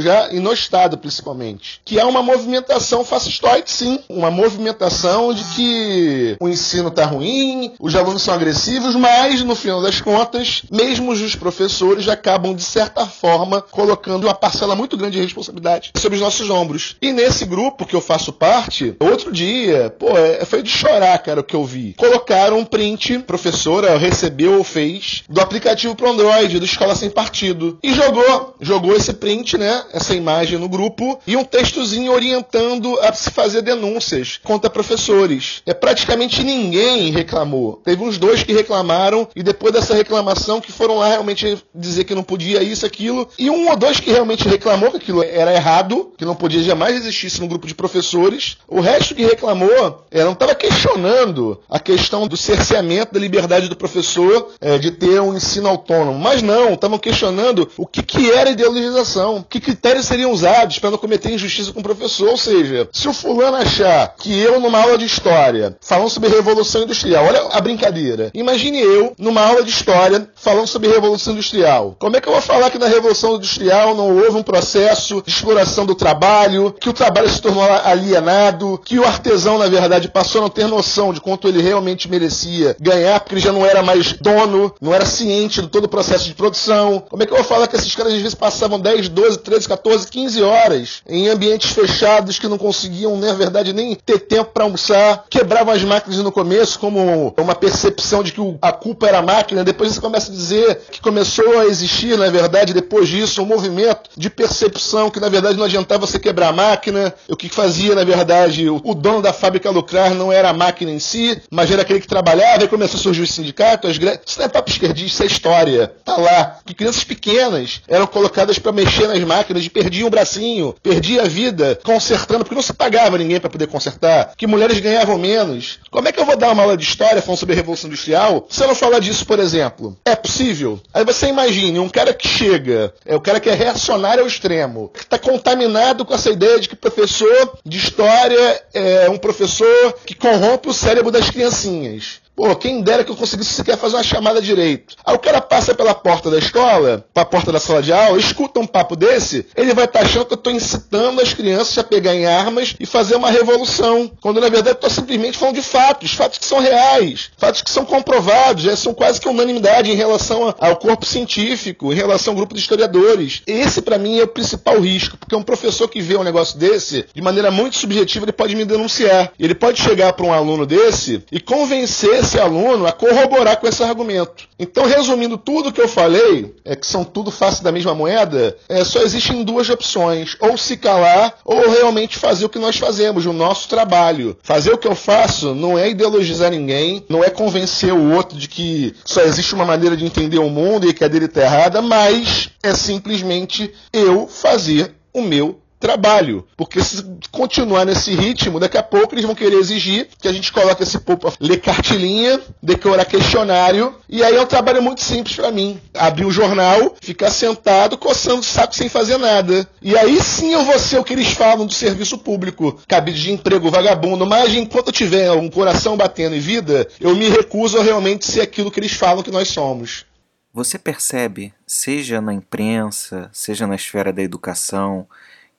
já, e no Estado principalmente, que há uma movimentação fascistoide, sim. Uma movimentação de que o ensino está ruim, os alunos são agressivos, mas no final das contas, mesmo os professores acabam, de certa forma, colocando uma parcela muito grande de responsabilidade sobre os nossos ombros. E nesse grupo que eu faço parte, outro dia, pô, é, foi de chorar, cara, o que eu vi. Colocaram um print, professora recebeu ou fez, do aplicativo pro Android, do Escola Sem Partido. E jogou, jogou esse print, né, essa imagem no grupo, e um textozinho orientando a se fazer denúncias contra professores. É praticamente ninguém reclamou. Teve uns dois que reclamaram, e depois dessa reclamação que foram lá realmente dizer que não podia isso, aquilo, e um ou dois que realmente reclamou que aquilo era errado, que não podia jamais existir no grupo de professores. O resto que reclamou é, não estava questionando a questão do cerceamento da liberdade do professor é, de ter um ensino autônomo, mas não, estavam questionando o que, que era ideologização, que critérios seriam usados para não cometer injustiça com o professor. Ou seja, se o fulano achar que eu, numa aula de história, falando sobre Revolução Industrial, olha a brincadeira. Imagine eu, numa aula de história, falando sobre Revolução Industrial. Como é que eu vou falar que na Revolução Industrial não houve um processo de exploração do trabalho, que o trabalho se tornou alienado, que o artesão, na verdade, passou a não ter noção de quanto ele realmente merecia ganhar, porque ele já não era mais dono, não era ciente de todo o processo de produção? Como é que eu vou falar que esses caras às vezes passavam 10, 12, 13, 14, 15 horas em ambientes fechados que não conseguiam, na verdade, nem ter tempo para almoçar, quebravam as máquinas no começo como uma percepção de que a culpa era a máquina, depois você começa a dizer que começou a existir, na verdade, depois disso, um movimento de percepção que, na verdade, não adiantava você quebrar a máquina, o que fazia, na verdade, o dono da fábrica lucrar não era a máquina em si, mas era aquele que trabalhava, e começou a surgir o sindicato, as greves. Isso não é papo esquerdista, isso é história. Tá lá. Que crianças pequenas eram colocadas para mexer nas máquinas e perdiam o bracinho, perdia a vida consertando, porque não se pagava ninguém para poder consertar. Que mulheres ganhavam menos. Como é que eu vou dar uma aula de história falando sobre a Revolução Industrial se eu não falar disso, por exemplo? É possível? Aí você imagine um cara que chega, é o cara que é reacionário ao extremo, que está contaminado com essa ideia de que professor de história é um professor que corrompe o cérebro das criancinhas. Pô, quem dera que eu conseguisse sequer fazer uma chamada direito. Aí o cara passa pela porta da escola, pra porta da sala de aula, escuta um papo desse, ele vai estar tá achando que eu estou incitando as crianças a pegar em armas e fazer uma revolução. Quando na verdade eu estou simplesmente falando de fatos, fatos que são reais, fatos que são comprovados, já são quase que unanimidade em relação ao corpo científico, em relação ao grupo de historiadores. Esse para mim é o principal risco, porque um professor que vê um negócio desse, de maneira muito subjetiva, ele pode me denunciar. Ele pode chegar para um aluno desse e convencer esse aluno a corroborar com esse argumento. Então, resumindo tudo que eu falei, é que são tudo face da mesma moeda, é, só existem duas opções: ou se calar, ou realmente fazer o que nós fazemos, o nosso trabalho. Fazer o que eu faço não é ideologizar ninguém, não é convencer o outro de que só existe uma maneira de entender o mundo e que a dele está errada, mas é simplesmente eu fazer o meu trabalho. Porque se continuar nesse ritmo, daqui a pouco eles vão querer exigir que a gente coloque esse povo para ler cartilinha, decorar questionário, e aí é um trabalho muito simples para mim. Abrir o jornal, ficar sentado, coçando o saco sem fazer nada. E aí sim eu vou ser o que eles falam do serviço público, cabide de emprego vagabundo, mas enquanto eu tiver um coração batendo em vida, eu me recuso a realmente ser aquilo que eles falam que nós somos. Você percebe, seja na imprensa, seja na esfera da educação,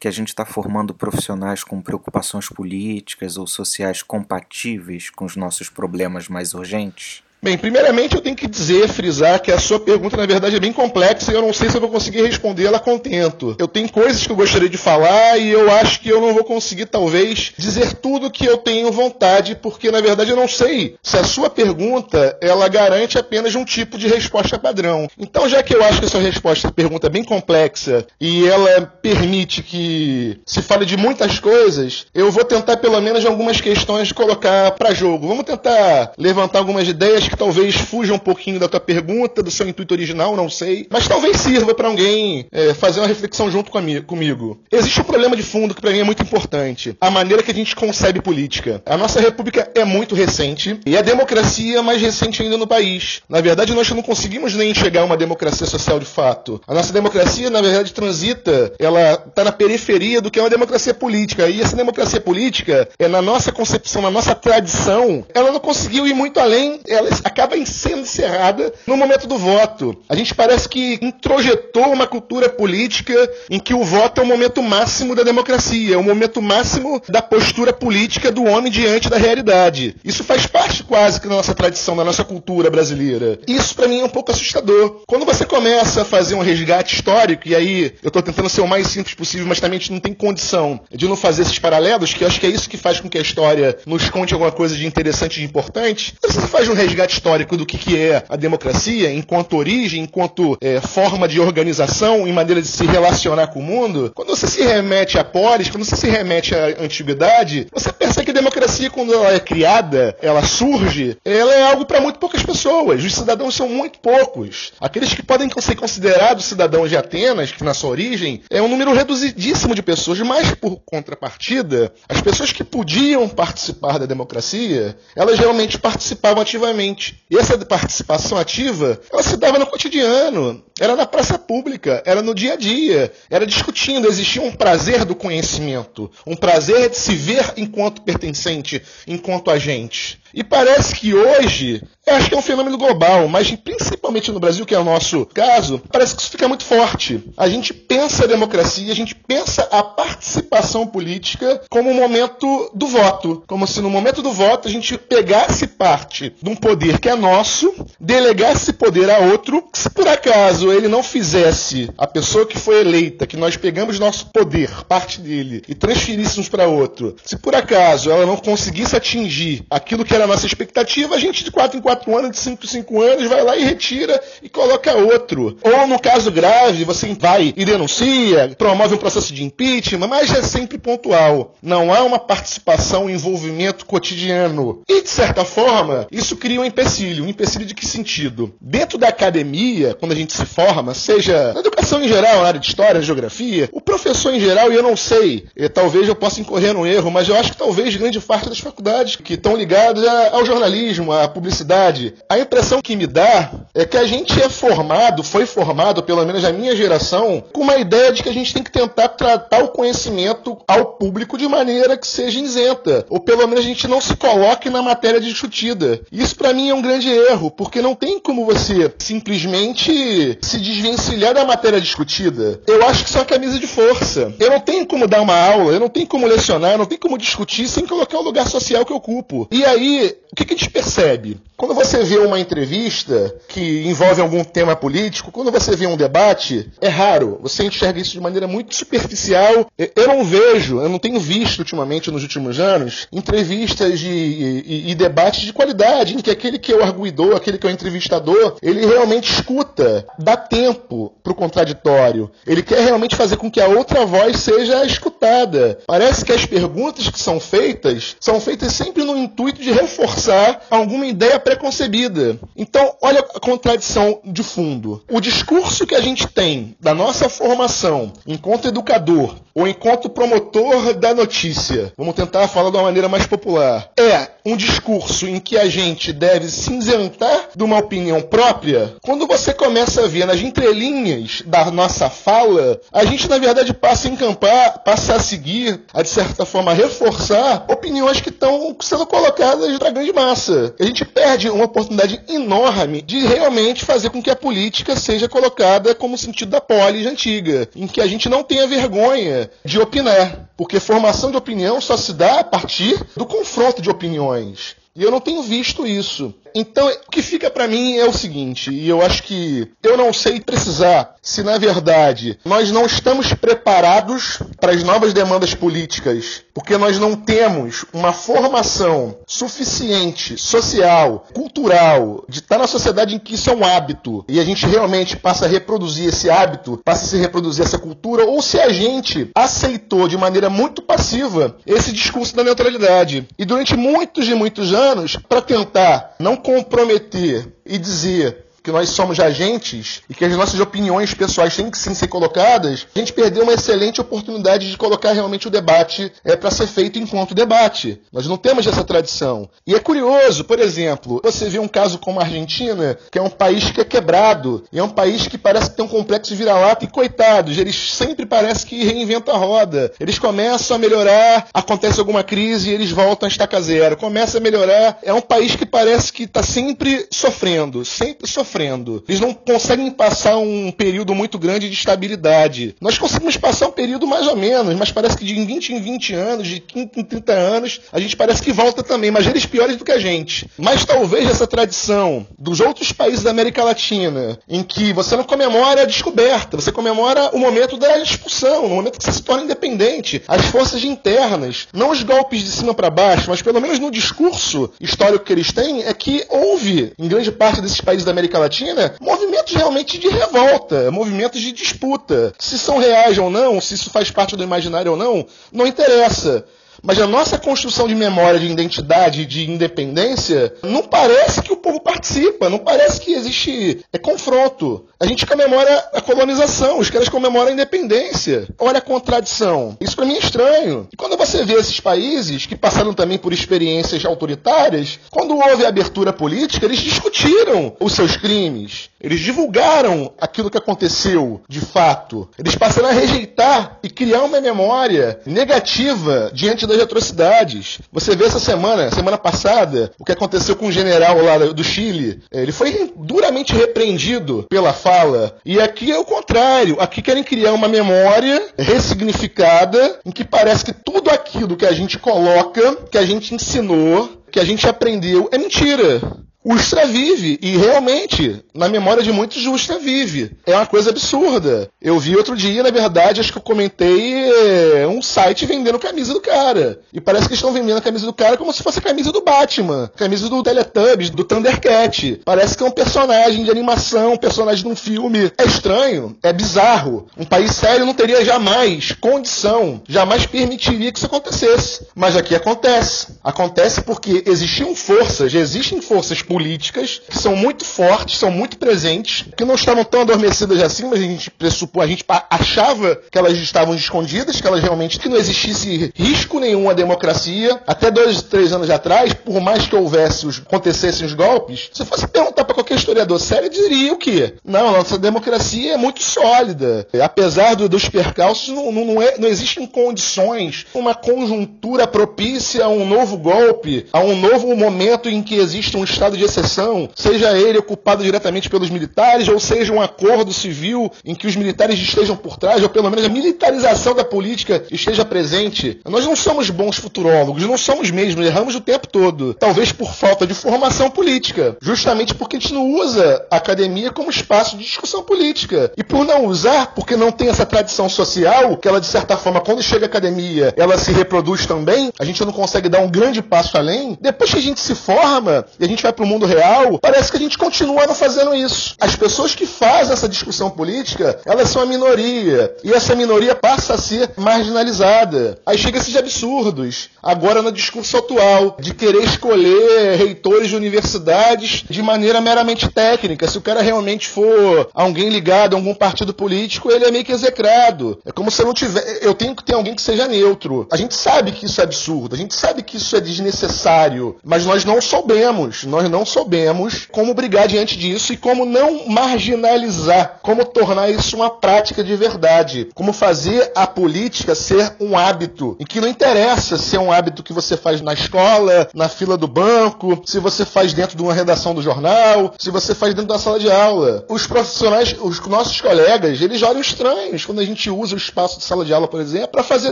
que a gente está formando profissionais com preocupações políticas ou sociais compatíveis com os nossos problemas mais urgentes? Bem, primeiramente eu tenho que dizer, frisar, que a sua pergunta na verdade é bem complexa e eu não sei se eu vou conseguir respondê-la contento. Eu tenho coisas que eu gostaria de falar e eu acho que eu não vou conseguir, talvez, dizer tudo que eu tenho vontade, porque na verdade eu não sei se a sua pergunta ela garante apenas um tipo de resposta padrão. Então, já que eu acho que a sua resposta, essa pergunta é bem complexa e ela permite que se fale de muitas coisas, eu vou tentar pelo menos algumas questões colocar para jogo. Vamos tentar levantar algumas ideias que talvez fuja um pouquinho da tua pergunta, do seu intuito original, não sei. Mas talvez sirva para alguém é, fazer uma reflexão junto comigo. Existe um problema de fundo que para mim é muito importante. A maneira que a gente concebe política. A nossa república é muito recente e a democracia é mais recente ainda no país. Na verdade, nós não conseguimos nem chegar a uma democracia social de fato. A nossa democracia, na verdade, transita, ela está na periferia do que é uma democracia política. E essa democracia política, é na nossa concepção, na nossa tradição, ela não conseguiu ir muito além. Ela acaba sendo encerrada no momento do voto. A gente parece que introjetou uma cultura política em que o voto é o momento máximo da democracia, é o momento máximo da postura política do homem diante da realidade. Isso faz parte quase que da nossa tradição, da nossa cultura brasileira. Isso para mim é um pouco assustador. Quando você começa a fazer um resgate histórico, e aí eu estou tentando ser o mais simples possível, mas também a gente não tem condição de não fazer esses paralelos, que eu acho que é isso que faz com que a história nos conte alguma coisa de interessante e de importante. Você faz um resgate histórico do que, que é a democracia, enquanto origem, enquanto é, forma de organização e maneira de se relacionar com o mundo, quando você se remete a Polis, quando você se remete à antiguidade, você percebe que a democracia, quando ela é criada, ela surge, ela é algo para muito poucas pessoas. Os cidadãos são muito poucos. Aqueles que podem ser considerados cidadãos de Atenas, que na sua origem, é um número reduzidíssimo de pessoas, mas por contrapartida, as pessoas que podiam participar da democracia, elas realmente participavam ativamente e essa participação ativa, ela se dava no cotidiano, era na praça pública, era no dia a dia, era discutindo, existia um prazer do conhecimento, um prazer de se ver enquanto pertencente, enquanto agente. E parece que hoje, acho que é um fenômeno global, mas principalmente no Brasil, que é o nosso caso, parece que isso fica muito forte. A gente pensa a democracia, a gente pensa a participação política como um momento do voto. Como se no momento do voto a gente pegasse parte de um poder que é nosso, delegasse poder a outro, que se por acaso ele não fizesse a pessoa que foi eleita, que nós pegamos nosso poder, parte dele, e transferíssemos para outro, se por acaso ela não conseguisse atingir aquilo que era supera a nossa expectativa, a gente de 4 em 4 anos, de 5 em 5 anos, vai lá e retira e coloca outro. Ou no caso grave, você vai e denuncia, promove um processo de impeachment, mas é sempre pontual. Não há uma participação, um envolvimento cotidiano. E, de certa forma, isso cria um empecilho. Um empecilho de que sentido? Dentro da academia, quando a gente se forma, seja na educação em geral, na área de história, geografia, o professor em geral, e eu não sei, talvez eu possa incorrer no erro, mas eu acho que talvez grande parte das faculdades que estão ligadas ao jornalismo, à publicidade, a impressão que me dá é que a gente é formado, foi formado, pelo menos a minha geração, com uma ideia de que a gente tem que tentar tratar o conhecimento ao público de maneira que seja isenta, ou pelo menos a gente não se coloque na matéria discutida. Isso para mim é um grande erro, porque não tem como você simplesmente se desvencilhar da matéria discutida. Eu acho que isso é uma camisa de força. Eu não tenho como dar uma aula, eu não tenho como lecionar, eu não tenho como discutir sem colocar o lugar social que eu ocupo. E aí, o que, que a gente percebe? Quando você vê uma entrevista que envolve algum tema político, quando você vê um debate, é raro. Você enxerga isso de maneira muito superficial. Eu não vejo, eu não tenho visto ultimamente nos últimos anos, entrevistas de, e, e, debates de qualidade, em que aquele que é o arguidor, aquele que é o entrevistador, ele realmente escuta, dá tempo para o contraditório. Ele quer realmente fazer com que a outra voz seja escutada. Parece que as perguntas que são feitas são feitas sempre no intuito de reforçar alguma ideia preconcebida. Então, olha contradição de fundo. O discurso que a gente tem da nossa formação enquanto educador ou enquanto promotor da notícia, vamos tentar falar de uma maneira mais popular, é um discurso em que a gente deve se isentar de uma opinião própria. Quando você começa a ver nas entrelinhas da nossa fala, a gente na verdade passa a encampar, passa a seguir, a de certa forma reforçar opiniões que estão sendo colocadas na grande massa. A gente perde uma oportunidade enorme de realmente fazer com que a política seja colocada como sentido da polis antiga, em que a gente não tenha vergonha de opinar, porque formação de opinião só se dá a partir do confronto de opiniões. E eu não tenho visto isso. Então, o que fica para mim é o seguinte, e eu acho que eu não sei precisar se na verdade nós não estamos preparados para as novas demandas políticas, porque nós não temos uma formação suficiente social, cultural, de estar na sociedade em que isso é um hábito, e a gente realmente passa a reproduzir esse hábito, passa a se reproduzir essa cultura, ou se a gente aceitou de maneira muito passiva esse discurso da neutralidade. E durante muitos e muitos anos, para tentar não comprometer e dizer que nós somos agentes e que as nossas opiniões pessoais têm que sim ser colocadas, a gente perdeu uma excelente oportunidade de colocar realmente o debate é, para ser feito enquanto debate. Nós não temos essa tradição. E é curioso, por exemplo, você vê um caso como a Argentina, que é um país que é quebrado, e é um país que parece ter um complexo de vira-lata, e coitados, eles sempre parecem que reinventam a roda. Eles começam a melhorar, acontece alguma crise e eles voltam a estaca zero. Começa a melhorar, é um país que parece que está sempre sofrendo, sempre sofrendo sofrendo. Eles não conseguem passar um período muito grande de estabilidade. Nós conseguimos passar um período mais ou menos, mas parece que de 20 em 20 anos, de 30 em 30 anos, a gente parece que volta também, mas eles piores do que a gente. Mas talvez essa tradição dos outros países da América Latina, em que você não comemora a descoberta, você comemora o momento da expulsão, no momento que você se torna independente, as forças internas, não os golpes de cima para baixo, mas pelo menos no discurso histórico que eles têm, é que houve, em grande parte desses países da América Latina movimentos realmente de revolta, movimentos de disputa. Se são reais ou não, se isso faz parte do imaginário ou não, não interessa. Mas a nossa construção de memória, de identidade, de independência, não parece que o povo participa, não parece que existe é, confronto. A gente comemora a colonização, os caras comemoram a independência. Olha a contradição. Isso para mim é estranho. E quando você vê esses países que passaram também por experiências autoritárias, quando houve a abertura política, eles discutiram os seus crimes. Eles divulgaram aquilo que aconteceu de fato. Eles passaram a rejeitar e criar uma memória negativa diante das atrocidades. Você vê essa semana, semana passada, o que aconteceu com o general lá do Chile. Ele foi duramente repreendido pela fala. E aqui é o contrário. Aqui querem criar uma memória ressignificada em que parece que tudo aquilo que a gente coloca, que a gente ensinou, que a gente aprendeu, é mentira. Ustra vive, e realmente, na memória de muitos, Ustra vive. É uma coisa absurda. Eu vi outro dia, na verdade, acho que eu comentei é, um site vendendo camisa do cara. E parece que estão vendendo a camisa do cara como se fosse a camisa do Batman, camisa do Teletubbies, do Thundercat. Parece que é um personagem de animação, um personagem de um filme. É estranho, é bizarro. Um país sério não teria jamais condição, jamais permitiria que isso acontecesse. Mas aqui acontece. Acontece porque existiam forças, existem forças políticas que são muito fortes, são muito presentes, que não estavam tão adormecidas assim, mas a gente pressupõe, a gente achava que elas estavam escondidas, que elas realmente que não existisse risco nenhum à democracia. Até dois, três anos atrás, por mais que houvesse os, acontecessem os golpes, se fosse perguntar para qualquer historiador sério, diria o quê? Não, nossa democracia é muito sólida. Apesar do, dos percalços, não, não, é, não existem condições, uma conjuntura propícia a um novo golpe, a um novo momento em que existe um estado de exceção, seja ele ocupado diretamente pelos militares, ou seja um acordo civil em que os militares estejam por trás, ou pelo menos a militarização da política esteja presente. Nós não somos bons futurólogos, não somos mesmo, erramos o tempo todo. Talvez por falta de formação política, justamente porque a gente não usa a academia como espaço de discussão política. E por não usar, porque não tem essa tradição social, que ela de certa forma, quando chega à academia, ela se reproduz também, a gente não consegue dar um grande passo além. Depois que a gente se forma e a gente vai para o mundo real, parece que a gente continua não fazendo isso. As pessoas que fazem essa discussão política, elas são a minoria. E essa minoria passa a ser marginalizada. Aí chega esses absurdos. Agora no discurso atual, de querer escolher reitores de universidades de maneira meramente técnica. Se o cara realmente for alguém ligado a algum partido político, ele é meio que execrado. É como se eu não tiver. Eu tenho que ter alguém que seja neutro. A gente sabe que isso é absurdo, a gente sabe que isso é desnecessário, mas nós não soubemos, nós não soubemos como brigar diante disso e como não marginalizar, como tornar isso uma prática de verdade, como fazer a política ser um hábito, em que não interessa se é um hábito que você faz na escola, na fila do banco, se você faz dentro de uma redação do jornal, se você faz dentro da sala de aula. Os profissionais, os nossos colegas, eles olham estranhos quando a gente usa o espaço de sala de aula, por exemplo, para fazer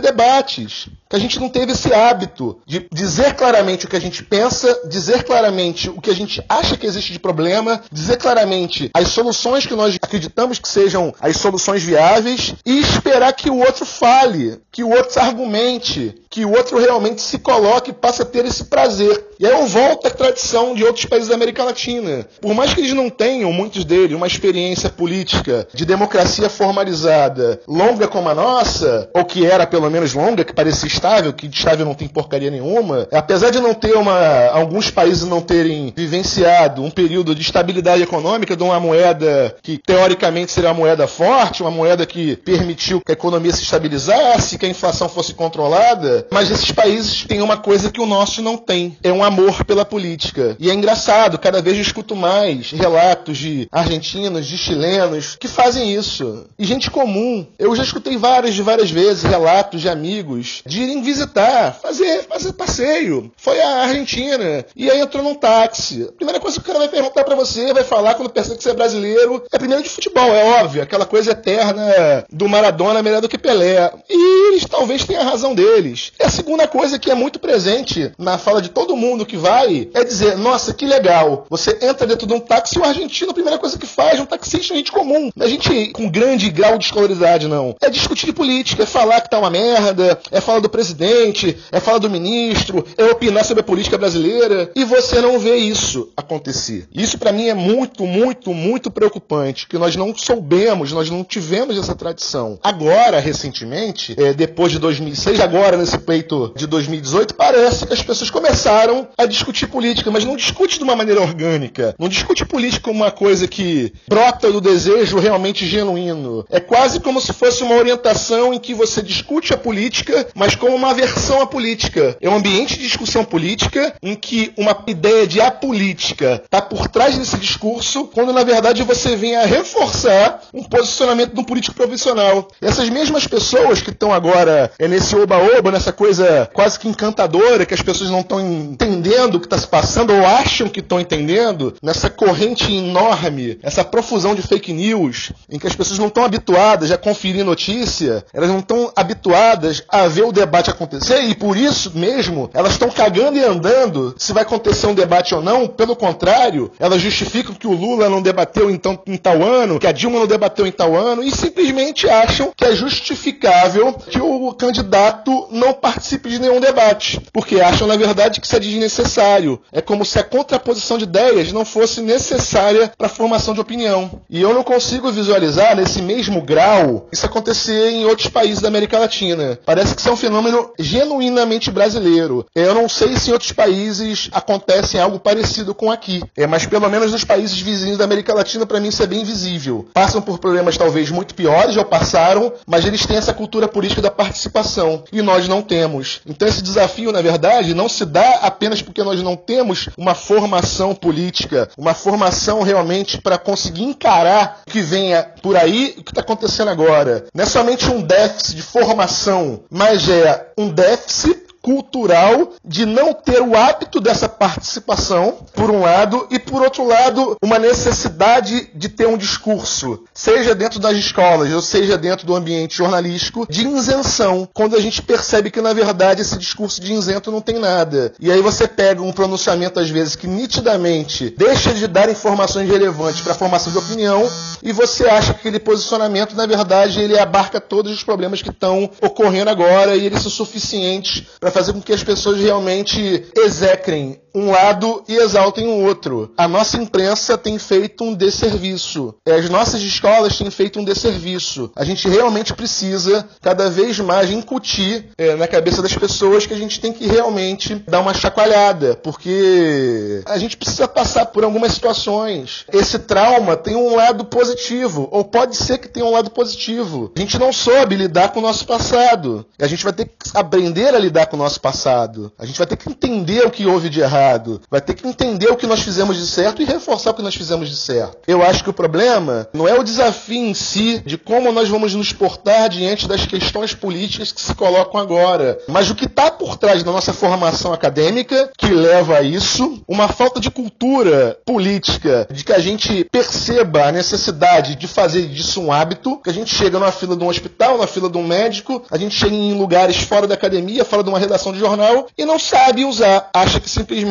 debates. Que a gente não teve esse hábito de dizer claramente o que a gente pensa, dizer claramente o que a gente acha que existe de problema, dizer claramente as soluções que nós acreditamos que sejam as soluções viáveis e esperar que o outro fale, que o outro argumente, que o outro realmente se coloque e passe a ter esse prazer. E aí eu volto à tradição de outros países da América Latina. Por mais que eles não tenham, muitos deles, uma experiência política de democracia formalizada longa como a nossa, ou que era pelo menos longa, que parecia estável, que de estável não tem porcaria nenhuma, apesar de não ter uma. alguns países não terem vivenciado um período de estabilidade econômica de uma moeda que teoricamente seria uma moeda forte, uma moeda que permitiu que a economia se estabilizasse, que a inflação fosse controlada, mas esses países têm uma coisa que o nosso não tem: é um amor pela política. E é engraçado, cada vez eu escuto mais relatos de argentinos, de chilenos que fazem isso. E gente comum. Eu já escutei várias e várias vezes relatos de amigos de irem visitar, fazer, fazer passeio. Foi a Argentina. E aí entrou num táxi. A primeira coisa que o cara vai perguntar para você, vai falar quando percebe que você é brasileiro, é primeiro de futebol, é óbvio. Aquela coisa eterna do Maradona melhor do que Pelé. E eles talvez tenham a razão deles. E a segunda coisa que é muito presente na fala de todo mundo que vai é dizer: nossa, que legal. Você entra dentro de um táxi e o argentino, a primeira coisa que faz, um taxista, é gente comum. Não é gente com grande grau de escolaridade, não. É discutir política, é falar que tá uma merda, é falar do presidente, é falar do ministro, é opinar sobre a política brasileira. E você não vê isso acontecer. Isso para mim é muito, muito, muito preocupante, que nós não soubemos, nós não tivemos essa tradição. Agora, recentemente, é, depois de 2006, agora nesse pleito de 2018, parece que as pessoas começaram a discutir política, mas não discute de uma maneira orgânica. Não discute política como uma coisa que brota do desejo realmente genuíno. É quase como se fosse uma orientação em que você discute a política, mas como uma aversão à política. É um ambiente de discussão política em que uma ideia de apolítica está por trás desse discurso, quando na verdade você vem a reforçar um posicionamento um político profissional. Essas mesmas pessoas que estão agora é nesse oba-oba, nessa essa coisa quase que encantadora que as pessoas não estão entendendo o que está se passando ou acham que estão entendendo, nessa corrente enorme, essa profusão de fake news, em que as pessoas não estão habituadas a conferir notícia, elas não estão habituadas a ver o debate acontecer e por isso mesmo elas estão cagando e andando se vai acontecer um debate ou não. Pelo contrário, elas justificam que o Lula não debateu então em tal ano, que a Dilma não debateu em tal ano e simplesmente acham que é justificável que o candidato não participe de nenhum debate, porque acham na verdade que isso é desnecessário. É como se a contraposição de ideias não fosse necessária para a formação de opinião. E eu não consigo visualizar nesse mesmo grau isso acontecer em outros países da América Latina. Parece que isso é um fenômeno genuinamente brasileiro. Eu não sei se em outros países acontece algo parecido com aqui, é, mas pelo menos nos países vizinhos da América Latina, para mim isso é bem visível. Passam por problemas talvez muito piores, já passaram, mas eles têm essa cultura política da participação e nós não temos. Então esse desafio, na verdade, não se dá apenas porque nós não temos uma formação política, uma formação realmente para conseguir encarar o que venha por aí, o que está acontecendo agora. Não é somente um déficit de formação, mas é um déficit cultural de não ter o hábito dessa participação, por um lado, e por outro lado, uma necessidade de ter um discurso, seja dentro das escolas, ou seja dentro do ambiente jornalístico, de isenção, quando a gente percebe que na verdade esse discurso de isento não tem nada. E aí você pega um pronunciamento às vezes que nitidamente deixa de dar informações relevantes para a formação de opinião e você acha que aquele posicionamento na verdade ele abarca todos os problemas que estão ocorrendo agora e eles são suficientes para fazer com que as pessoas realmente execrem um lado e exaltem o outro. A nossa imprensa tem feito um desserviço. As nossas escolas têm feito um desserviço. A gente realmente precisa, cada vez mais, incutir é, na cabeça das pessoas que a gente tem que realmente dar uma chacoalhada, porque a gente precisa passar por algumas situações. Esse trauma tem um lado positivo, ou pode ser que tenha um lado positivo. A gente não soube lidar com o nosso passado. A gente vai ter que aprender a lidar com o nosso passado. A gente vai ter que entender o que houve de errado errado. Vai ter que entender o que nós fizemos de certo e reforçar o que nós fizemos de certo. Eu acho que o problema não é o desafio em si de como nós vamos nos portar diante das questões políticas que se colocam agora, mas o que está por trás da nossa formação acadêmica que leva a isso, uma falta de cultura política, de que a gente perceba a necessidade de fazer disso um hábito, que a gente chega na fila de um hospital, na fila de um médico, a gente chega em lugares fora da academia, fora de uma redação de jornal e não sabe usar, acha que simplesmente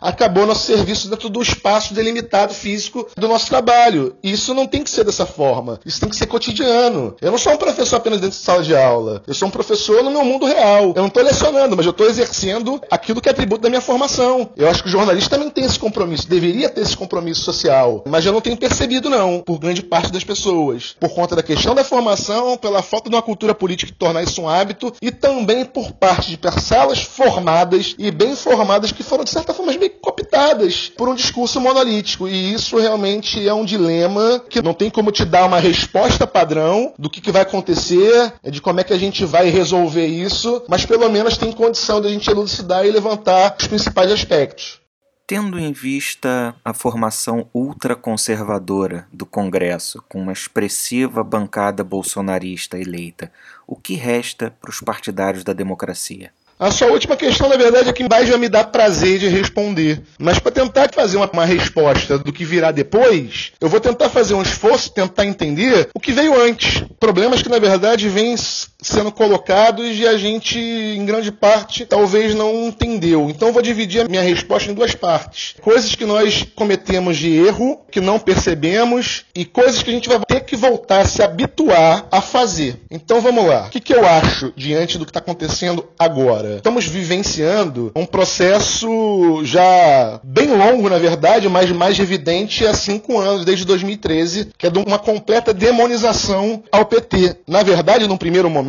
acabou nosso serviço dentro do espaço delimitado físico do nosso trabalho. E isso não tem que ser dessa forma. Isso tem que ser cotidiano. Eu não sou um professor apenas dentro de sala de aula. Eu sou um professor no meu mundo real. Eu não estou lecionando, mas eu estou exercendo aquilo que é atributo da minha formação. Eu acho que o jornalista também tem esse compromisso, deveria ter esse compromisso social. Mas eu não tenho percebido, não, por grande parte das pessoas. Por conta da questão da formação, pela falta de uma cultura política que tornar isso um hábito, e também por parte de parcelas formadas e bem formadas que foram, de certa forma, meio cooptadas por um discurso monolítico. E isso realmente é um dilema que não tem como te dar uma resposta padrão do que, que vai acontecer, de como é que a gente vai resolver isso, mas pelo menos tem condição de a gente elucidar e levantar os principais aspectos. Tendo em vista a formação ultraconservadora do Congresso, com uma expressiva bancada bolsonarista eleita, o que resta para os partidários da democracia? A sua última questão, na verdade, é que mais vai me dar prazer de responder. Mas para tentar fazer uma, uma, resposta do que virá depois, eu vou tentar fazer um esforço, tentar entender o que veio antes. Problemas que, na verdade, vêm sendo colocados e a gente, em grande parte, talvez não entendeu. Então, vou dividir a minha resposta em duas partes. Coisas que nós cometemos de erro, que não percebemos, e coisas que a gente vai ter que voltar a se habituar a fazer. Então, vamos lá. O que, que eu acho diante do que está acontecendo agora? Estamos vivenciando um processo já bem longo, na verdade, mas mais evidente há cinco anos, desde 2013, que é de uma completa demonização ao PT. Na verdade, num primeiro momento,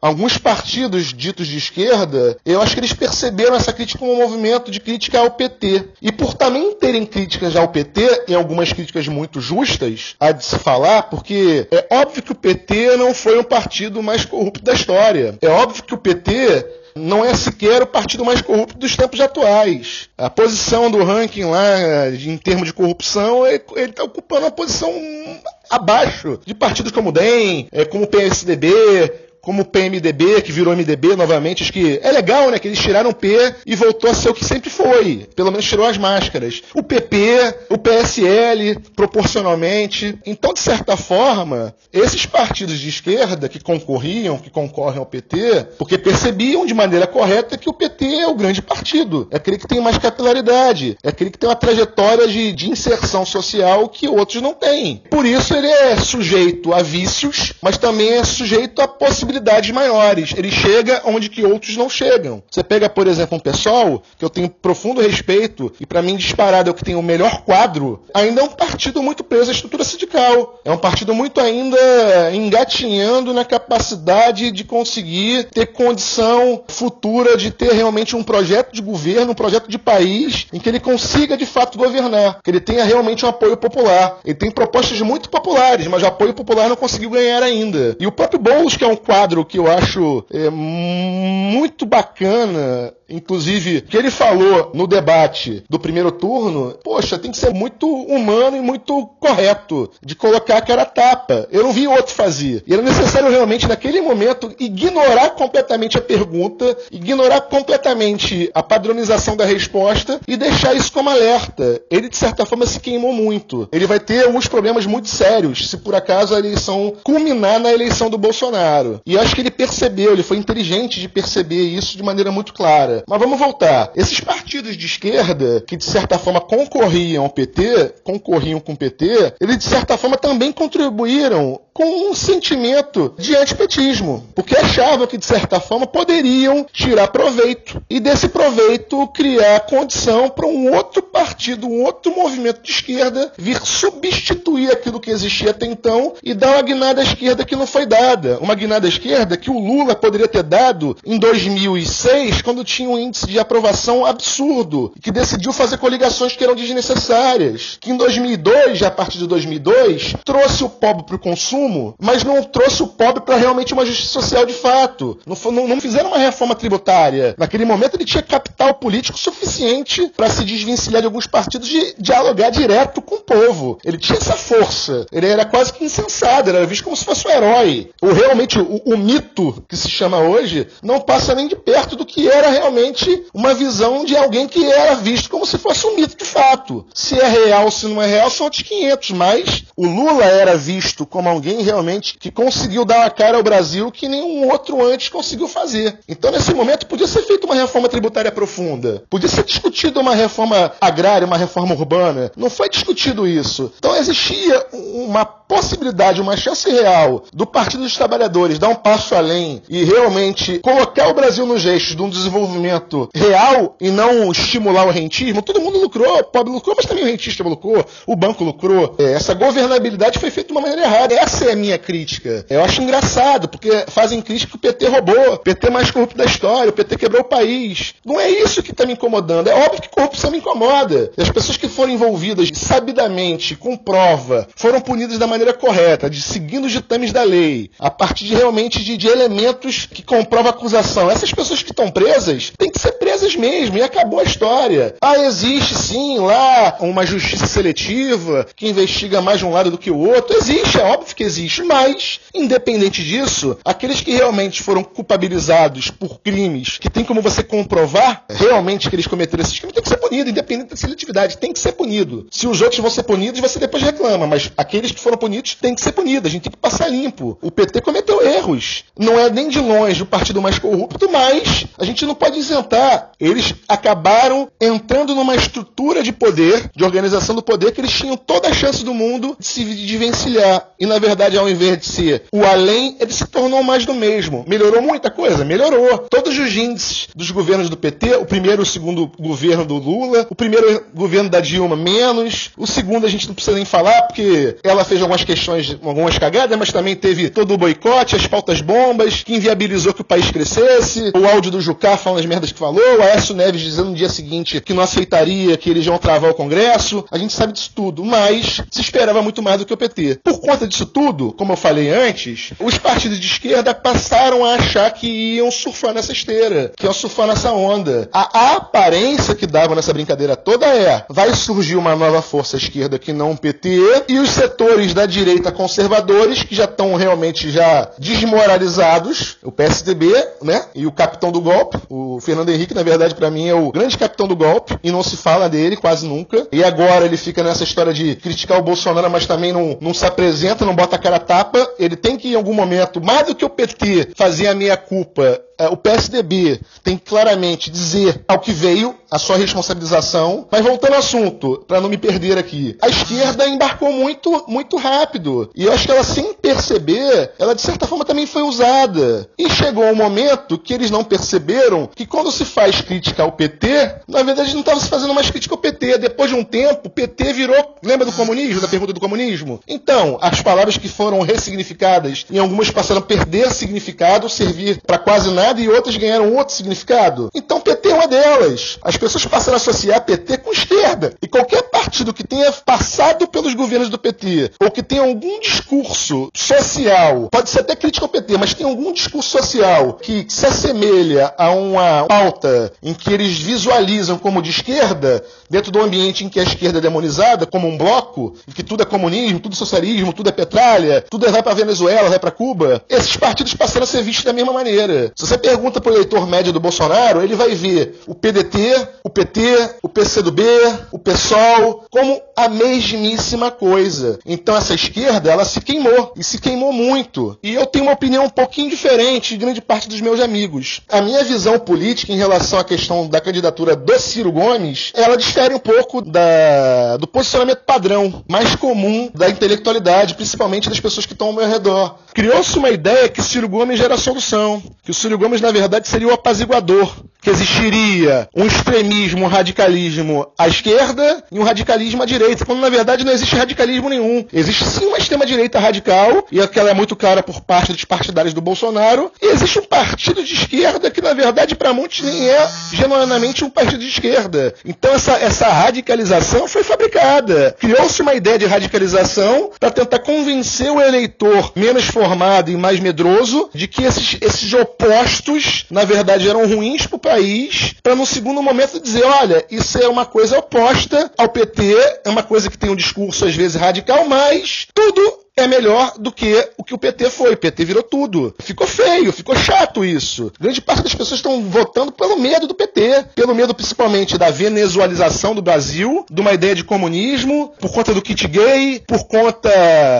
alguns partidos ditos de esquerda, eu acho que eles perceberam essa crítica como um movimento de crítica ao PT. E por também terem críticas ao PT, e algumas críticas muito justas, há de se falar, porque é óbvio que o PT não foi um partido mais corrupto da história. É óbvio que o PT não é sequer o partido mais corrupto dos tempos atuais. A posição do ranking lá, em termos de corrupção, ele está ocupando uma posição abaixo de partidos como o DEM, é, como o PSDB, como o PMDB, que virou MDB novamente, acho que é legal, né, que eles tiraram o P e voltou a ser o que sempre foi, pelo menos tirou as máscaras. O PP, o PSL, proporcionalmente. Então, de certa forma, esses partidos de esquerda que concorriam, que concorrem ao PT, porque percebiam de maneira correta que o PT é o grande partido, é aquele que tem mais capilaridade, é aquele que tem uma trajetória de, de inserção social que outros não têm. Por isso ele é sujeito a vícios, mas também é sujeito a possibilidades maiores. Ele chega onde que outros não chegam. Você pega, por exemplo, um pessoal que eu tenho profundo respeito e para mim disparado é o que tem o melhor quadro, ainda é um partido muito preso à estrutura sindical. É um partido muito ainda engatinhando na capacidade de conseguir ter condição futura de ter realmente um projeto de governo, um projeto de país em que ele consiga de fato governar, que ele tenha realmente um apoio popular. Ele tem propostas muito populares, mas o apoio popular não conseguiu ganhar ainda. E o próprio Boulos, que é um quadro que eu acho é, muito bacana Inclusive, o que ele falou no debate do primeiro turno, poxa, tem que ser muito humano e muito correto de colocar a cara a tapa. Eu não vi outro fazer. E era necessário realmente, naquele momento, ignorar completamente a pergunta, ignorar completamente a padronização da resposta e deixar isso como alerta. Ele, de certa forma, se queimou muito. Ele vai ter alguns problemas muito sérios se por acaso a eleição culminar na eleição do Bolsonaro. E acho que ele percebeu, ele foi inteligente de perceber isso de maneira muito clara. Mas vamos voltar. Esses partidos de esquerda, que de certa forma concorriam ao PT, concorriam com o PT, eles de certa forma também contribuíram com um sentimento de antipetismo, porque achavam que de certa forma poderiam tirar proveito. E desse proveito criar condição para um outro partido, um outro movimento de esquerda vir substituir aquilo que existia até então e dar uma guinada à esquerda que não foi dada, uma guinada à esquerda que o Lula poderia ter dado em 2006 quando tinha tinha um índice de aprovação absurdo, que decidiu fazer coligações que eram desnecessárias, que em 2002, já a partir de 2002, trouxe o pobre para o consumo, mas não trouxe o pobre para realmente uma justiça social de fato. Não, não, não, fizeram uma reforma tributária. Naquele momento ele tinha capital político suficiente para se desvencilhar de alguns partidos de dialogar direto com o povo. Ele tinha essa força. Ele era quase que insensado, ele era visto como se fosse um herói. O realmente o, o mito que se chama hoje não passa nem de perto do que era realmente uma visão de alguém que era visto como se fosse um mito de fato. Se é real, se não é real, são outros 500, mas o Lula era visto como alguém realmente que conseguiu dar uma cara ao Brasil que nenhum outro antes conseguiu fazer. Então, nesse momento, podia ser feita uma reforma tributária profunda, podia ser discutida uma reforma agrária, uma reforma urbana. Não foi discutido isso. Então, existia uma possibilidade, uma chance real do Partido dos Trabalhadores dar um passo além e realmente colocar o Brasil nos eixos de um desenvolvimento real e não estimular o rentismo, todo mundo lucrou, o pobre lucrou, mas também o rentista lucrou, o banco lucrou. É, essa governabilidade foi feita de uma maneira errada. Essa é a minha crítica. Eu acho engraçado, porque fazem crítica que o PT roubou, o PT mais corrupto da história, o PT quebrou o país. Não é isso que está me incomodando. É óbvio que corrupção me incomoda. E as pessoas que foram envolvidas sabidamente, com prova, foram punidas da maneira maneira correta, de seguindo os ditames da lei, a partir de realmente de, de elementos que comprovam a acusação. Essas pessoas que estão presas têm que ser presas mesmo, e acabou a história. Ah, existe sim lá uma justiça seletiva que investiga mais de um lado do que o outro. Existe, é óbvio que existe, mas, independente disso, aqueles que realmente foram culpabilizados por crimes que tem como você comprovar realmente que eles cometeram esses crimes, tem que ser punido, independente da seletividade, tem que ser punido. Se os outros vão ser punidos, você depois reclama, mas aqueles que foram punidos têm que ser punidos. A gente tem que passar limpo. O PT cometeu erros. Não é nem de longe o partido mais corrupto, mas a gente não pode isentar. Eles acabaram entrando numa estrutura de poder, de organização do poder, que eles tinham toda a chance do mundo de se desvencilhar. E na verdade, ao invés de ser o além, ele se tornou mais do mesmo. Melhorou muita coisa? Melhorou. Todos os índices dos governos do PT, o primeiro e o segundo governo do Lula, o primeiro governo da Dilma, menos. O segundo a gente não precisa nem falar, porque ela fez algumas algumas questões, algumas cagadas, mas também teve todo o boicote, as pautas bombas, que inviabilizou que o país crescesse, o áudio do Jucá falando as merdas que falou, Aécio Neves dizendo no dia seguinte que não aceitaria, que eles iam travar o Congresso. A gente sabe disso tudo, mas se esperava muito mais do que o PT. Por conta disso tudo, como eu falei antes, os partidos de esquerda passaram a achar que iam surfar nessa esteira, que iam surfar nessa onda. A aparência que dava nessa brincadeira toda é: vai surgir uma nova força esquerda que não o PT, e os setores da direita conservadores, que já estão realmente já desmoralizados, o PSDB, né? E o capitão do golpe, o Fernando Henrique, na verdade, para mim é o grande capitão do golpe, e não se fala dele quase nunca. E agora ele fica nessa história de criticar o Bolsonaro, mas também não, não se apresenta, não bota a cara a tapa. Ele tem que, em algum momento, mais do que o PT, fazer a minha culpa é, o PSDB tem que claramente dizer ao que veio a sua responsabilização. Mas voltando ao assunto, para não me perder aqui, a esquerda embarcou muito, muito rápido. E eu acho que ela, sem perceber, ela de certa forma também foi usada. E chegou um momento que eles não perceberam que quando se faz crítica ao PT, na verdade não estava se fazendo mais crítica ao PT. Depois de um tempo, o PT virou. Lembra do comunismo, da pergunta do comunismo? Então, as palavras que foram ressignificadas, em algumas passaram a perder significado, servir para quase nada e outras ganharam outro significado. Então PT é uma delas. As pessoas passaram a associar PT com esquerda. E qualquer partido que tenha passado pelos governos do PT ou que tenha algum discurso social, pode ser até crítico ao PT, mas tem algum discurso social que se assemelha a uma pauta em que eles visualizam como de esquerda, dentro do ambiente em que a esquerda é demonizada como um bloco, em que tudo é comunismo, tudo é socialismo, tudo é petralha, tudo é vai para Venezuela, vai para Cuba, esses partidos passaram a ser vistos da mesma maneira. Se você você pergunta para o eleitor médio do Bolsonaro, ele vai ver o PDT, o PT, o PCdoB, o PSOL como a mesmíssima coisa. Então essa esquerda, ela se queimou e se queimou muito. E eu tenho uma opinião um pouquinho diferente de grande parte dos meus amigos. A minha visão política em relação à questão da candidatura do Ciro Gomes, ela difere um pouco da, do posicionamento padrão mais comum da intelectualidade, principalmente das pessoas que estão ao meu redor. Criou-se uma ideia que Ciro Gomes era a solução, que o Ciro Gomes Gomes, na verdade, seria o apaziguador. Que existiria um extremismo, um radicalismo à esquerda e um radicalismo à direita, quando na verdade não existe radicalismo nenhum. Existe sim uma extrema-direita radical, e aquela é muito clara por parte dos partidários do Bolsonaro, e existe um partido de esquerda que, na verdade, para muitos nem é genuinamente um partido de esquerda. Então essa, essa radicalização foi fabricada. Criou-se uma ideia de radicalização para tentar convencer o eleitor menos formado e mais medroso de que esses, esses opostos na verdade, eram ruins para país, para no segundo momento dizer, olha, isso é uma coisa oposta ao PT, é uma coisa que tem um discurso às vezes radical, mas tudo é melhor do que o que o PT foi. O PT virou tudo. Ficou feio, ficou chato isso. Grande parte das pessoas estão votando pelo medo do PT, pelo medo principalmente da venezualização do Brasil, de uma ideia de comunismo, por conta do kit gay, por conta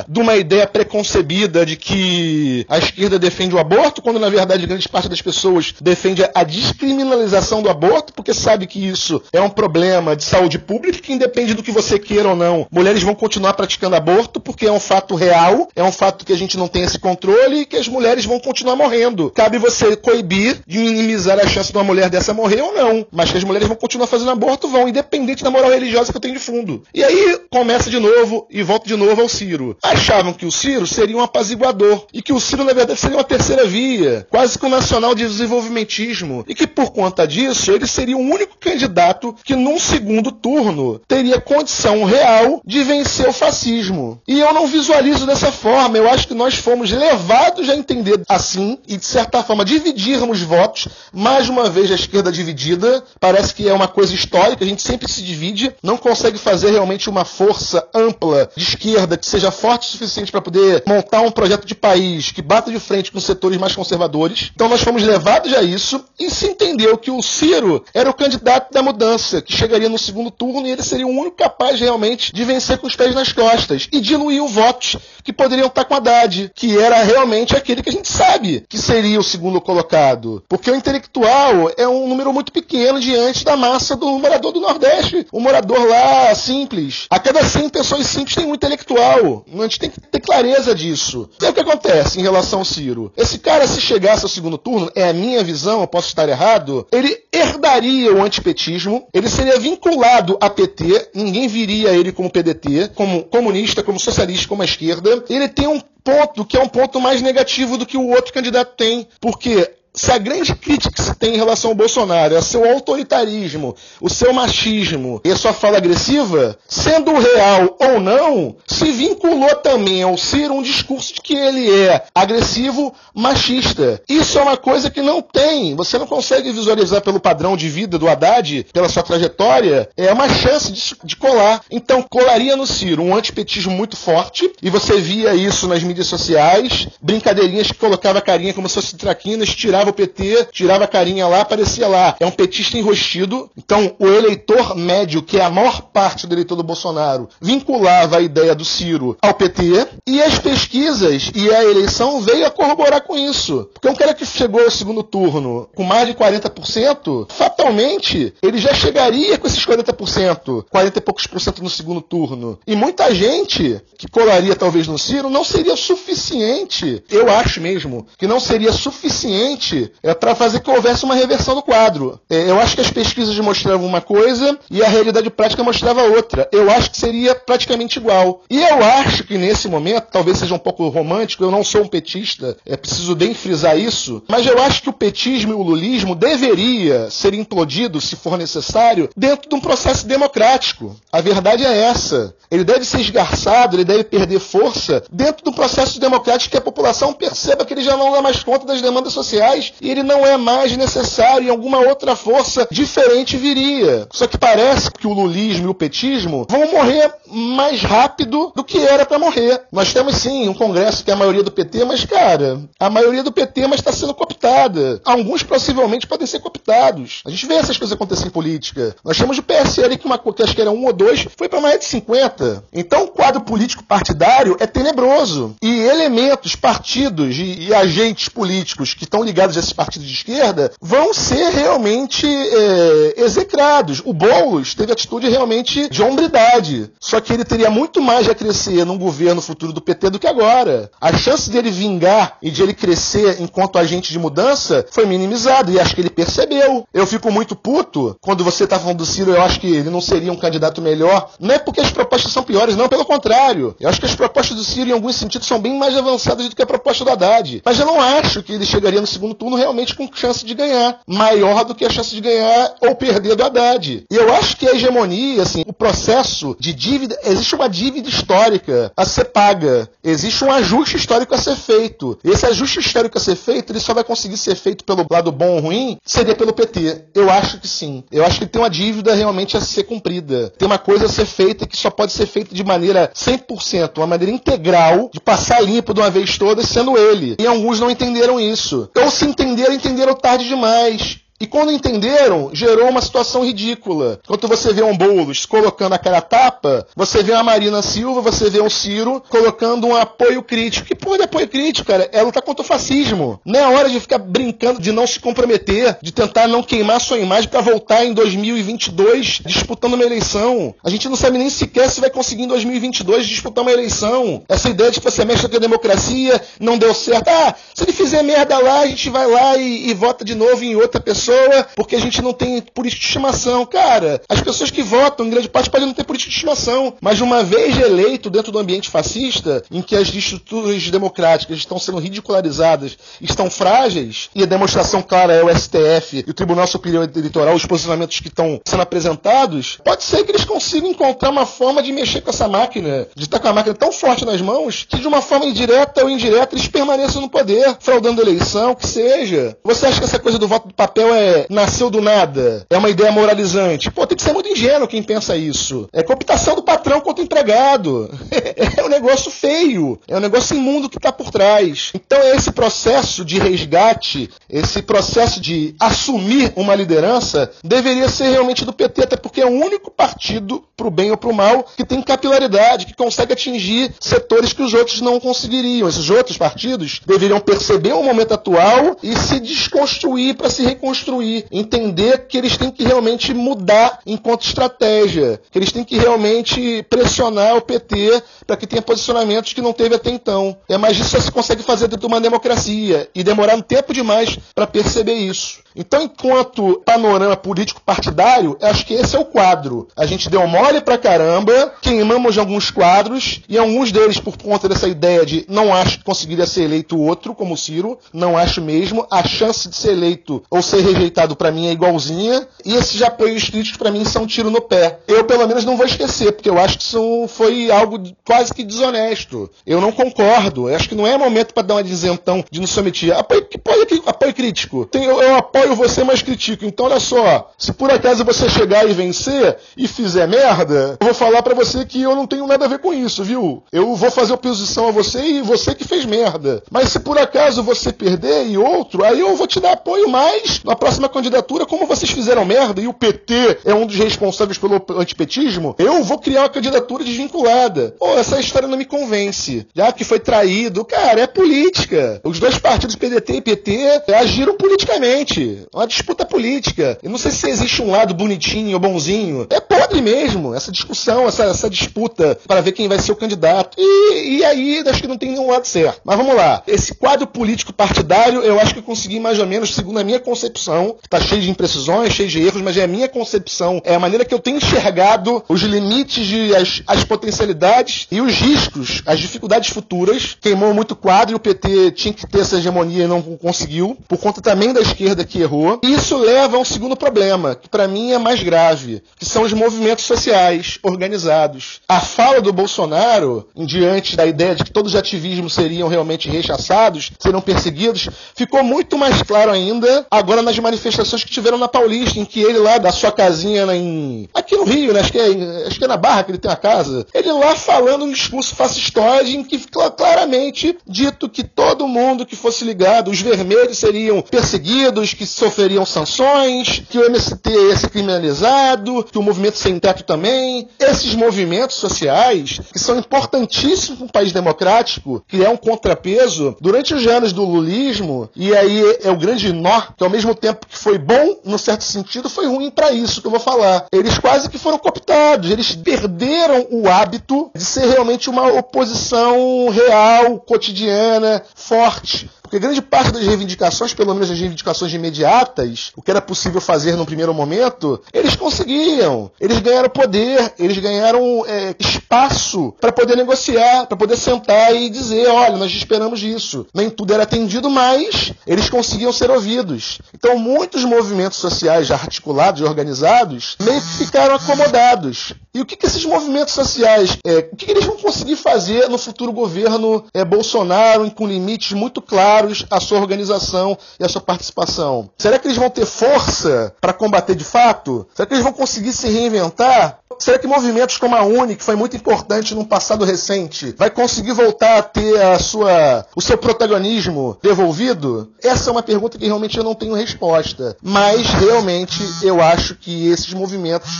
de uma ideia preconcebida de que a esquerda defende o aborto, quando na verdade grande parte das pessoas defende a descriminalização do aborto, porque sabe que isso é um problema de saúde pública que independe do que você queira ou não, mulheres vão continuar praticando aborto porque é um fato real real, é um fato que a gente não tem esse controle e que as mulheres vão continuar morrendo. Cabe você coibir de minimizar a chance de uma mulher dessa morrer ou não, mas que as mulheres vão continuar fazendo aborto, vão, independente da moral religiosa que eu tenho de fundo. E aí começa de novo e volta de novo ao Ciro. Achavam que o Ciro seria um apaziguador e que o Ciro, na verdade, seria uma terceira via, quase que um nacional de desenvolvimentismo, e que por conta disso ele seria o único candidato que num segundo turno teria condição real de vencer o fascismo. E eu não visualizo analiso dessa forma. Eu acho que nós fomos levados a entender assim e, de certa forma, dividirmos votos. Mais uma vez, a esquerda dividida. Parece que é uma coisa histórica. A gente sempre se divide. Não consegue fazer realmente uma força ampla de esquerda que seja forte o suficiente para poder montar um projeto de país que bata de frente com setores mais conservadores. Então, nós fomos levados a isso e se entendeu que o Ciro era o candidato da mudança, que chegaria no segundo turno e ele seria o único capaz realmente de vencer com os pés nas costas e diluir votos que poderiam estar com Haddad, que era realmente aquele que a gente sabe que seria o segundo colocado. Porque o intelectual é um número muito pequeno diante da massa do morador do Nordeste. O morador lá simples. A cada 100 pessoas simples tem um intelectual. A gente tem que ter clareza disso. E o que acontece em relação ao Ciro. Esse cara, se chegasse ao segundo turno, é a minha visão, eu posso estar errado, ele herdaria o antipetismo, ele seria vinculado a PT, ninguém viria ele como PDT, como comunista, como socialista, como a esquerda. Ele tem um ponto que é um ponto mais negativo do que o outro candidato tem, porque se a grande crítica que se tem em relação ao Bolsonaro é seu autoritarismo, o seu machismo e a sua fala agressiva, sendo real ou não, se vinculou também ao Ciro um discurso de que ele é agressivo, machista. Isso é uma coisa que não tem. Você não consegue visualizar pelo padrão de vida do Haddad, pela sua trajetória, é uma chance de, de colar. Então, colaria no Ciro um antipetismo muito forte, e você via isso nas mídias sociais, brincadeirinhas que colocava a carinha como se fosse traquinas, tirava o PT, tirava a carinha lá, aparecia lá. É um petista enrostido. Então, o eleitor médio, que é a maior parte do eleitor do Bolsonaro, vinculava a ideia do Ciro ao PT, e as pesquisas e a eleição veio a corroborar com isso. Porque um cara que chegou ao segundo turno com mais de 40%, fatalmente, ele já chegaria com esses 40%, 40 e poucos por cento no segundo turno. E muita gente que colaria talvez no Ciro não seria suficiente, eu acho mesmo, que não seria suficiente é, para fazer que houvesse uma reversão do quadro. É, eu acho que as pesquisas mostravam uma coisa e a realidade prática mostrava outra. Eu acho que seria praticamente igual. E eu acho que nesse momento, talvez seja um pouco romântico, eu não sou um petista, é preciso bem frisar isso, mas eu acho que o petismo e o lulismo deveria ser implodido, se for necessário, dentro de um processo democrático. A verdade é essa. Ele deve ser esgarçado, ele deve perder força dentro do processo democrático que a população perceba que ele já não dá mais conta das demandas sociais e ele não é mais necessário e alguma outra força diferente viria. Só que parece que o lulismo e o petismo vão morrer mais rápido do que era para morrer. Nós temos sim um congresso que é a maioria do PT, mas cara, a maioria do PT mas está sendo cooptada. Alguns possivelmente podem ser cooptados. A gente vê essas coisas acontecerem em política. Nós temos o PSL que, uma, que acho que era um ou dois, foi para mais de 50. Então o quadro político partidário é tenebroso. E elementos, partidos e, e agentes políticos que estão ligados a esses partidos de esquerda vão ser realmente é, execrados. O Boulos teve atitude realmente de hombridade. Só que ele teria muito mais a crescer num governo futuro do PT do que agora. A chance dele vingar e de ele crescer enquanto agente de mudança foi minimizada. E acho que ele percebeu. Eu fico muito puto quando você está falando do Ciro. Eu acho que ele não seria um candidato melhor. Não é porque as propostas são piores, não. Pelo contrário. Eu acho que as propostas do Ciro, em alguns sentidos, são bem mais avançadas do que a proposta do Haddad. Mas eu não acho que ele chegaria no segundo turno realmente com chance de ganhar. Maior do que a chance de ganhar ou perder do Haddad. E eu acho que a hegemonia, assim, o processo de dívida, existe uma dívida histórica a ser paga. Existe um ajuste histórico a ser feito. Esse ajuste histórico a ser feito, ele só vai conseguir ser feito pelo lado bom ou ruim, seria pelo PT. Eu acho que sim. Eu acho que tem uma dívida realmente a ser cumprida. Tem uma coisa a ser feita que só pode ser feita de maneira 100%, uma maneira integral, de passar limpo de uma vez toda, sendo ele. E alguns não entenderam isso. Ou se entenderam, entenderam tarde demais. E quando entenderam, gerou uma situação ridícula. Quando você vê um Boulos colocando a cara tapa, você vê uma Marina Silva, você vê um Ciro colocando um apoio crítico. Que porra de apoio crítico, cara? É lutar contra o fascismo. Não é hora de ficar brincando de não se comprometer, de tentar não queimar sua imagem para voltar em 2022 disputando uma eleição. A gente não sabe nem sequer se vai conseguir em 2022 disputar uma eleição. Essa ideia de que você mexe com a democracia não deu certo. Ah, se ele fizer merda lá, a gente vai lá e, e vota de novo em outra pessoa pessoa porque a gente não tem política de estimação. Cara, as pessoas que votam, em grande parte, podem não ter política de estimação. Mas uma vez eleito dentro do ambiente fascista, em que as estruturas democráticas estão sendo ridicularizadas, estão frágeis, e a demonstração clara é o STF e o Tribunal Superior Eleitoral, os posicionamentos que estão sendo apresentados, pode ser que eles consigam encontrar uma forma de mexer com essa máquina, de estar com a máquina tão forte nas mãos, que de uma forma indireta ou indireta eles permaneçam no poder, fraudando a eleição, que seja. Você acha que essa coisa do voto do papel é é, nasceu do nada, é uma ideia moralizante. Pô, tem que ser muito ingênuo quem pensa isso. É cooptação do patrão contra o empregado. é um negócio feio, é um negócio imundo que está por trás. Então esse processo de resgate, esse processo de assumir uma liderança, deveria ser realmente do PT, até porque é o único partido, pro bem ou pro mal, que tem capilaridade, que consegue atingir setores que os outros não conseguiriam. Esses outros partidos deveriam perceber o momento atual e se desconstruir para se reconstruir desconstruir, entender que eles têm que realmente mudar enquanto estratégia, que eles têm que realmente pressionar o PT para que tenha posicionamentos que não teve até então. É, mas isso só se consegue fazer dentro de uma democracia e demorar um tempo demais para perceber isso. Então, enquanto panorama político partidário, acho que esse é o quadro. A gente deu mole pra caramba, queimamos alguns quadros, e alguns deles, por conta dessa ideia de não acho que conseguiria ser eleito outro, como o Ciro, não acho mesmo. A chance de ser eleito ou ser rejeitado para mim é igualzinha. E esses apoios críticos para mim são um tiro no pé. Eu, pelo menos, não vou esquecer, porque eu acho que isso foi algo quase que desonesto. Eu não concordo. Eu acho que não é momento para dar uma dizentão de não se omitir. Apoio, apoio, apoio crítico. Tem, eu, eu apoio você, mas critico. Então, olha só, se por acaso você chegar e vencer e fizer merda, eu vou falar para você que eu não tenho nada a ver com isso, viu? Eu vou fazer oposição a você e você que fez merda. Mas se por acaso você perder e outro, aí eu vou te dar apoio mais na próxima candidatura, como vocês fizeram merda e o PT é um dos responsáveis pelo antipetismo, eu vou criar uma candidatura desvinculada. Pô, essa história não me convence. Já que foi traído, cara, é política. Os dois partidos PDT e PT agiram politicamente uma disputa política. Eu não sei se existe um lado bonitinho ou bonzinho. É podre mesmo, essa discussão, essa, essa disputa para ver quem vai ser o candidato. E, e aí, acho que não tem nenhum lado certo. Mas vamos lá. Esse quadro político partidário, eu acho que eu consegui mais ou menos, segundo a minha concepção, está cheio de imprecisões, cheio de erros, mas é a minha concepção, é a maneira que eu tenho enxergado os limites, de, as, as potencialidades e os riscos, as dificuldades futuras. Queimou muito quadro e o PT tinha que ter essa hegemonia e não conseguiu, por conta também da esquerda que errou. E isso leva a um segundo problema, que para mim é mais grave, que são os movimentos sociais organizados. A fala do Bolsonaro, em diante da ideia de que todos os ativismos seriam realmente rechaçados, seriam perseguidos, ficou muito mais claro ainda agora nas manifestações que tiveram na Paulista, em que ele lá da sua casinha em aqui no Rio, né, acho que é, acho que é na Barra que ele tem a casa, ele lá falando um discurso fascistoide em que ficou claramente dito que todo mundo que fosse ligado, os vermelhos seriam perseguidos, que sofreriam sanções, que o MST ia ser criminalizado, que o movimento sem teto também. Esses movimentos sociais, que são importantíssimos para um país democrático, que é um contrapeso, durante os anos do lulismo, e aí é o grande nó, que ao mesmo tempo que foi bom, no certo sentido, foi ruim para isso que eu vou falar. Eles quase que foram cooptados, eles perderam o hábito de ser realmente uma oposição real, cotidiana, forte. Porque grande parte das reivindicações, pelo menos as reivindicações imediatas, o que era possível fazer no primeiro momento, eles conseguiam. Eles ganharam poder, eles ganharam é, espaço para poder negociar, para poder sentar e dizer: olha, nós esperamos isso. Nem tudo era atendido, mas eles conseguiam ser ouvidos. Então, muitos movimentos sociais já articulados e organizados meio que ficaram acomodados. E o que, que esses movimentos sociais, é, o que, que, eles vão conseguir fazer no futuro governo é, Bolsonaro, com limites muito claros? Claros a sua organização e a sua participação? Será que eles vão ter força para combater de fato? Será que eles vão conseguir se reinventar? Será que movimentos como a Uni, que foi muito importante num passado recente, vai conseguir voltar a ter a sua, o seu protagonismo devolvido? Essa é uma pergunta que realmente eu não tenho resposta. Mas realmente eu acho que esses movimentos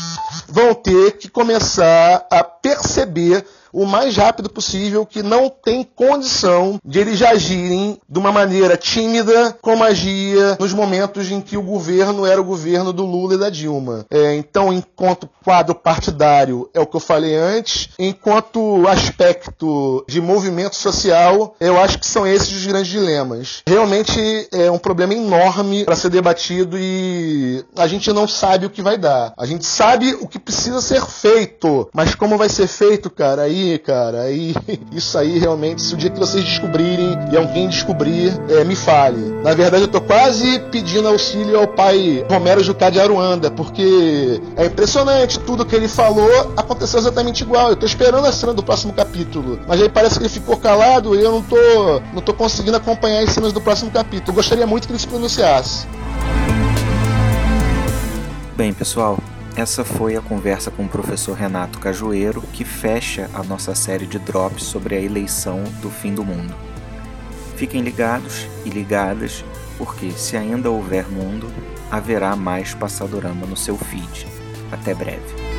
vão ter que começar a perceber o mais rápido possível que não tem condição de eles agirem de uma maneira tímida como agia nos momentos em que o governo era o governo do Lula e da Dilma. É, então, enquanto quadro partidário é o que eu falei antes, enquanto aspecto de movimento social, eu acho que são esses os grandes dilemas. Realmente é um problema enorme para ser debatido e a gente não sabe o que vai dar. A gente sabe o que precisa ser feito, mas como vai ser feito, cara, aí cara, aí isso aí realmente, se o dia que vocês descobrirem e alguém descobrir, é, me fale. Na verdade, eu tô quase pedindo auxílio ao pai Romero Jucá de Aruanda, porque é impressionante, tudo que ele falou aconteceu exatamente igual. Eu tô esperando a cena do próximo capítulo, mas aí parece que ele ficou calado e eu não tô, não tô conseguindo acompanhar as cenas do próximo capítulo. Eu gostaria muito que ele se pronunciasse. Bem, pessoal, essa foi a conversa com o professor Renato Cajueiro, que fecha a nossa série de drops sobre a eleição do fim do mundo. Fiquem ligados e ligadas, porque se ainda houver mundo, haverá mais Passadorama no seu feed. Até breve.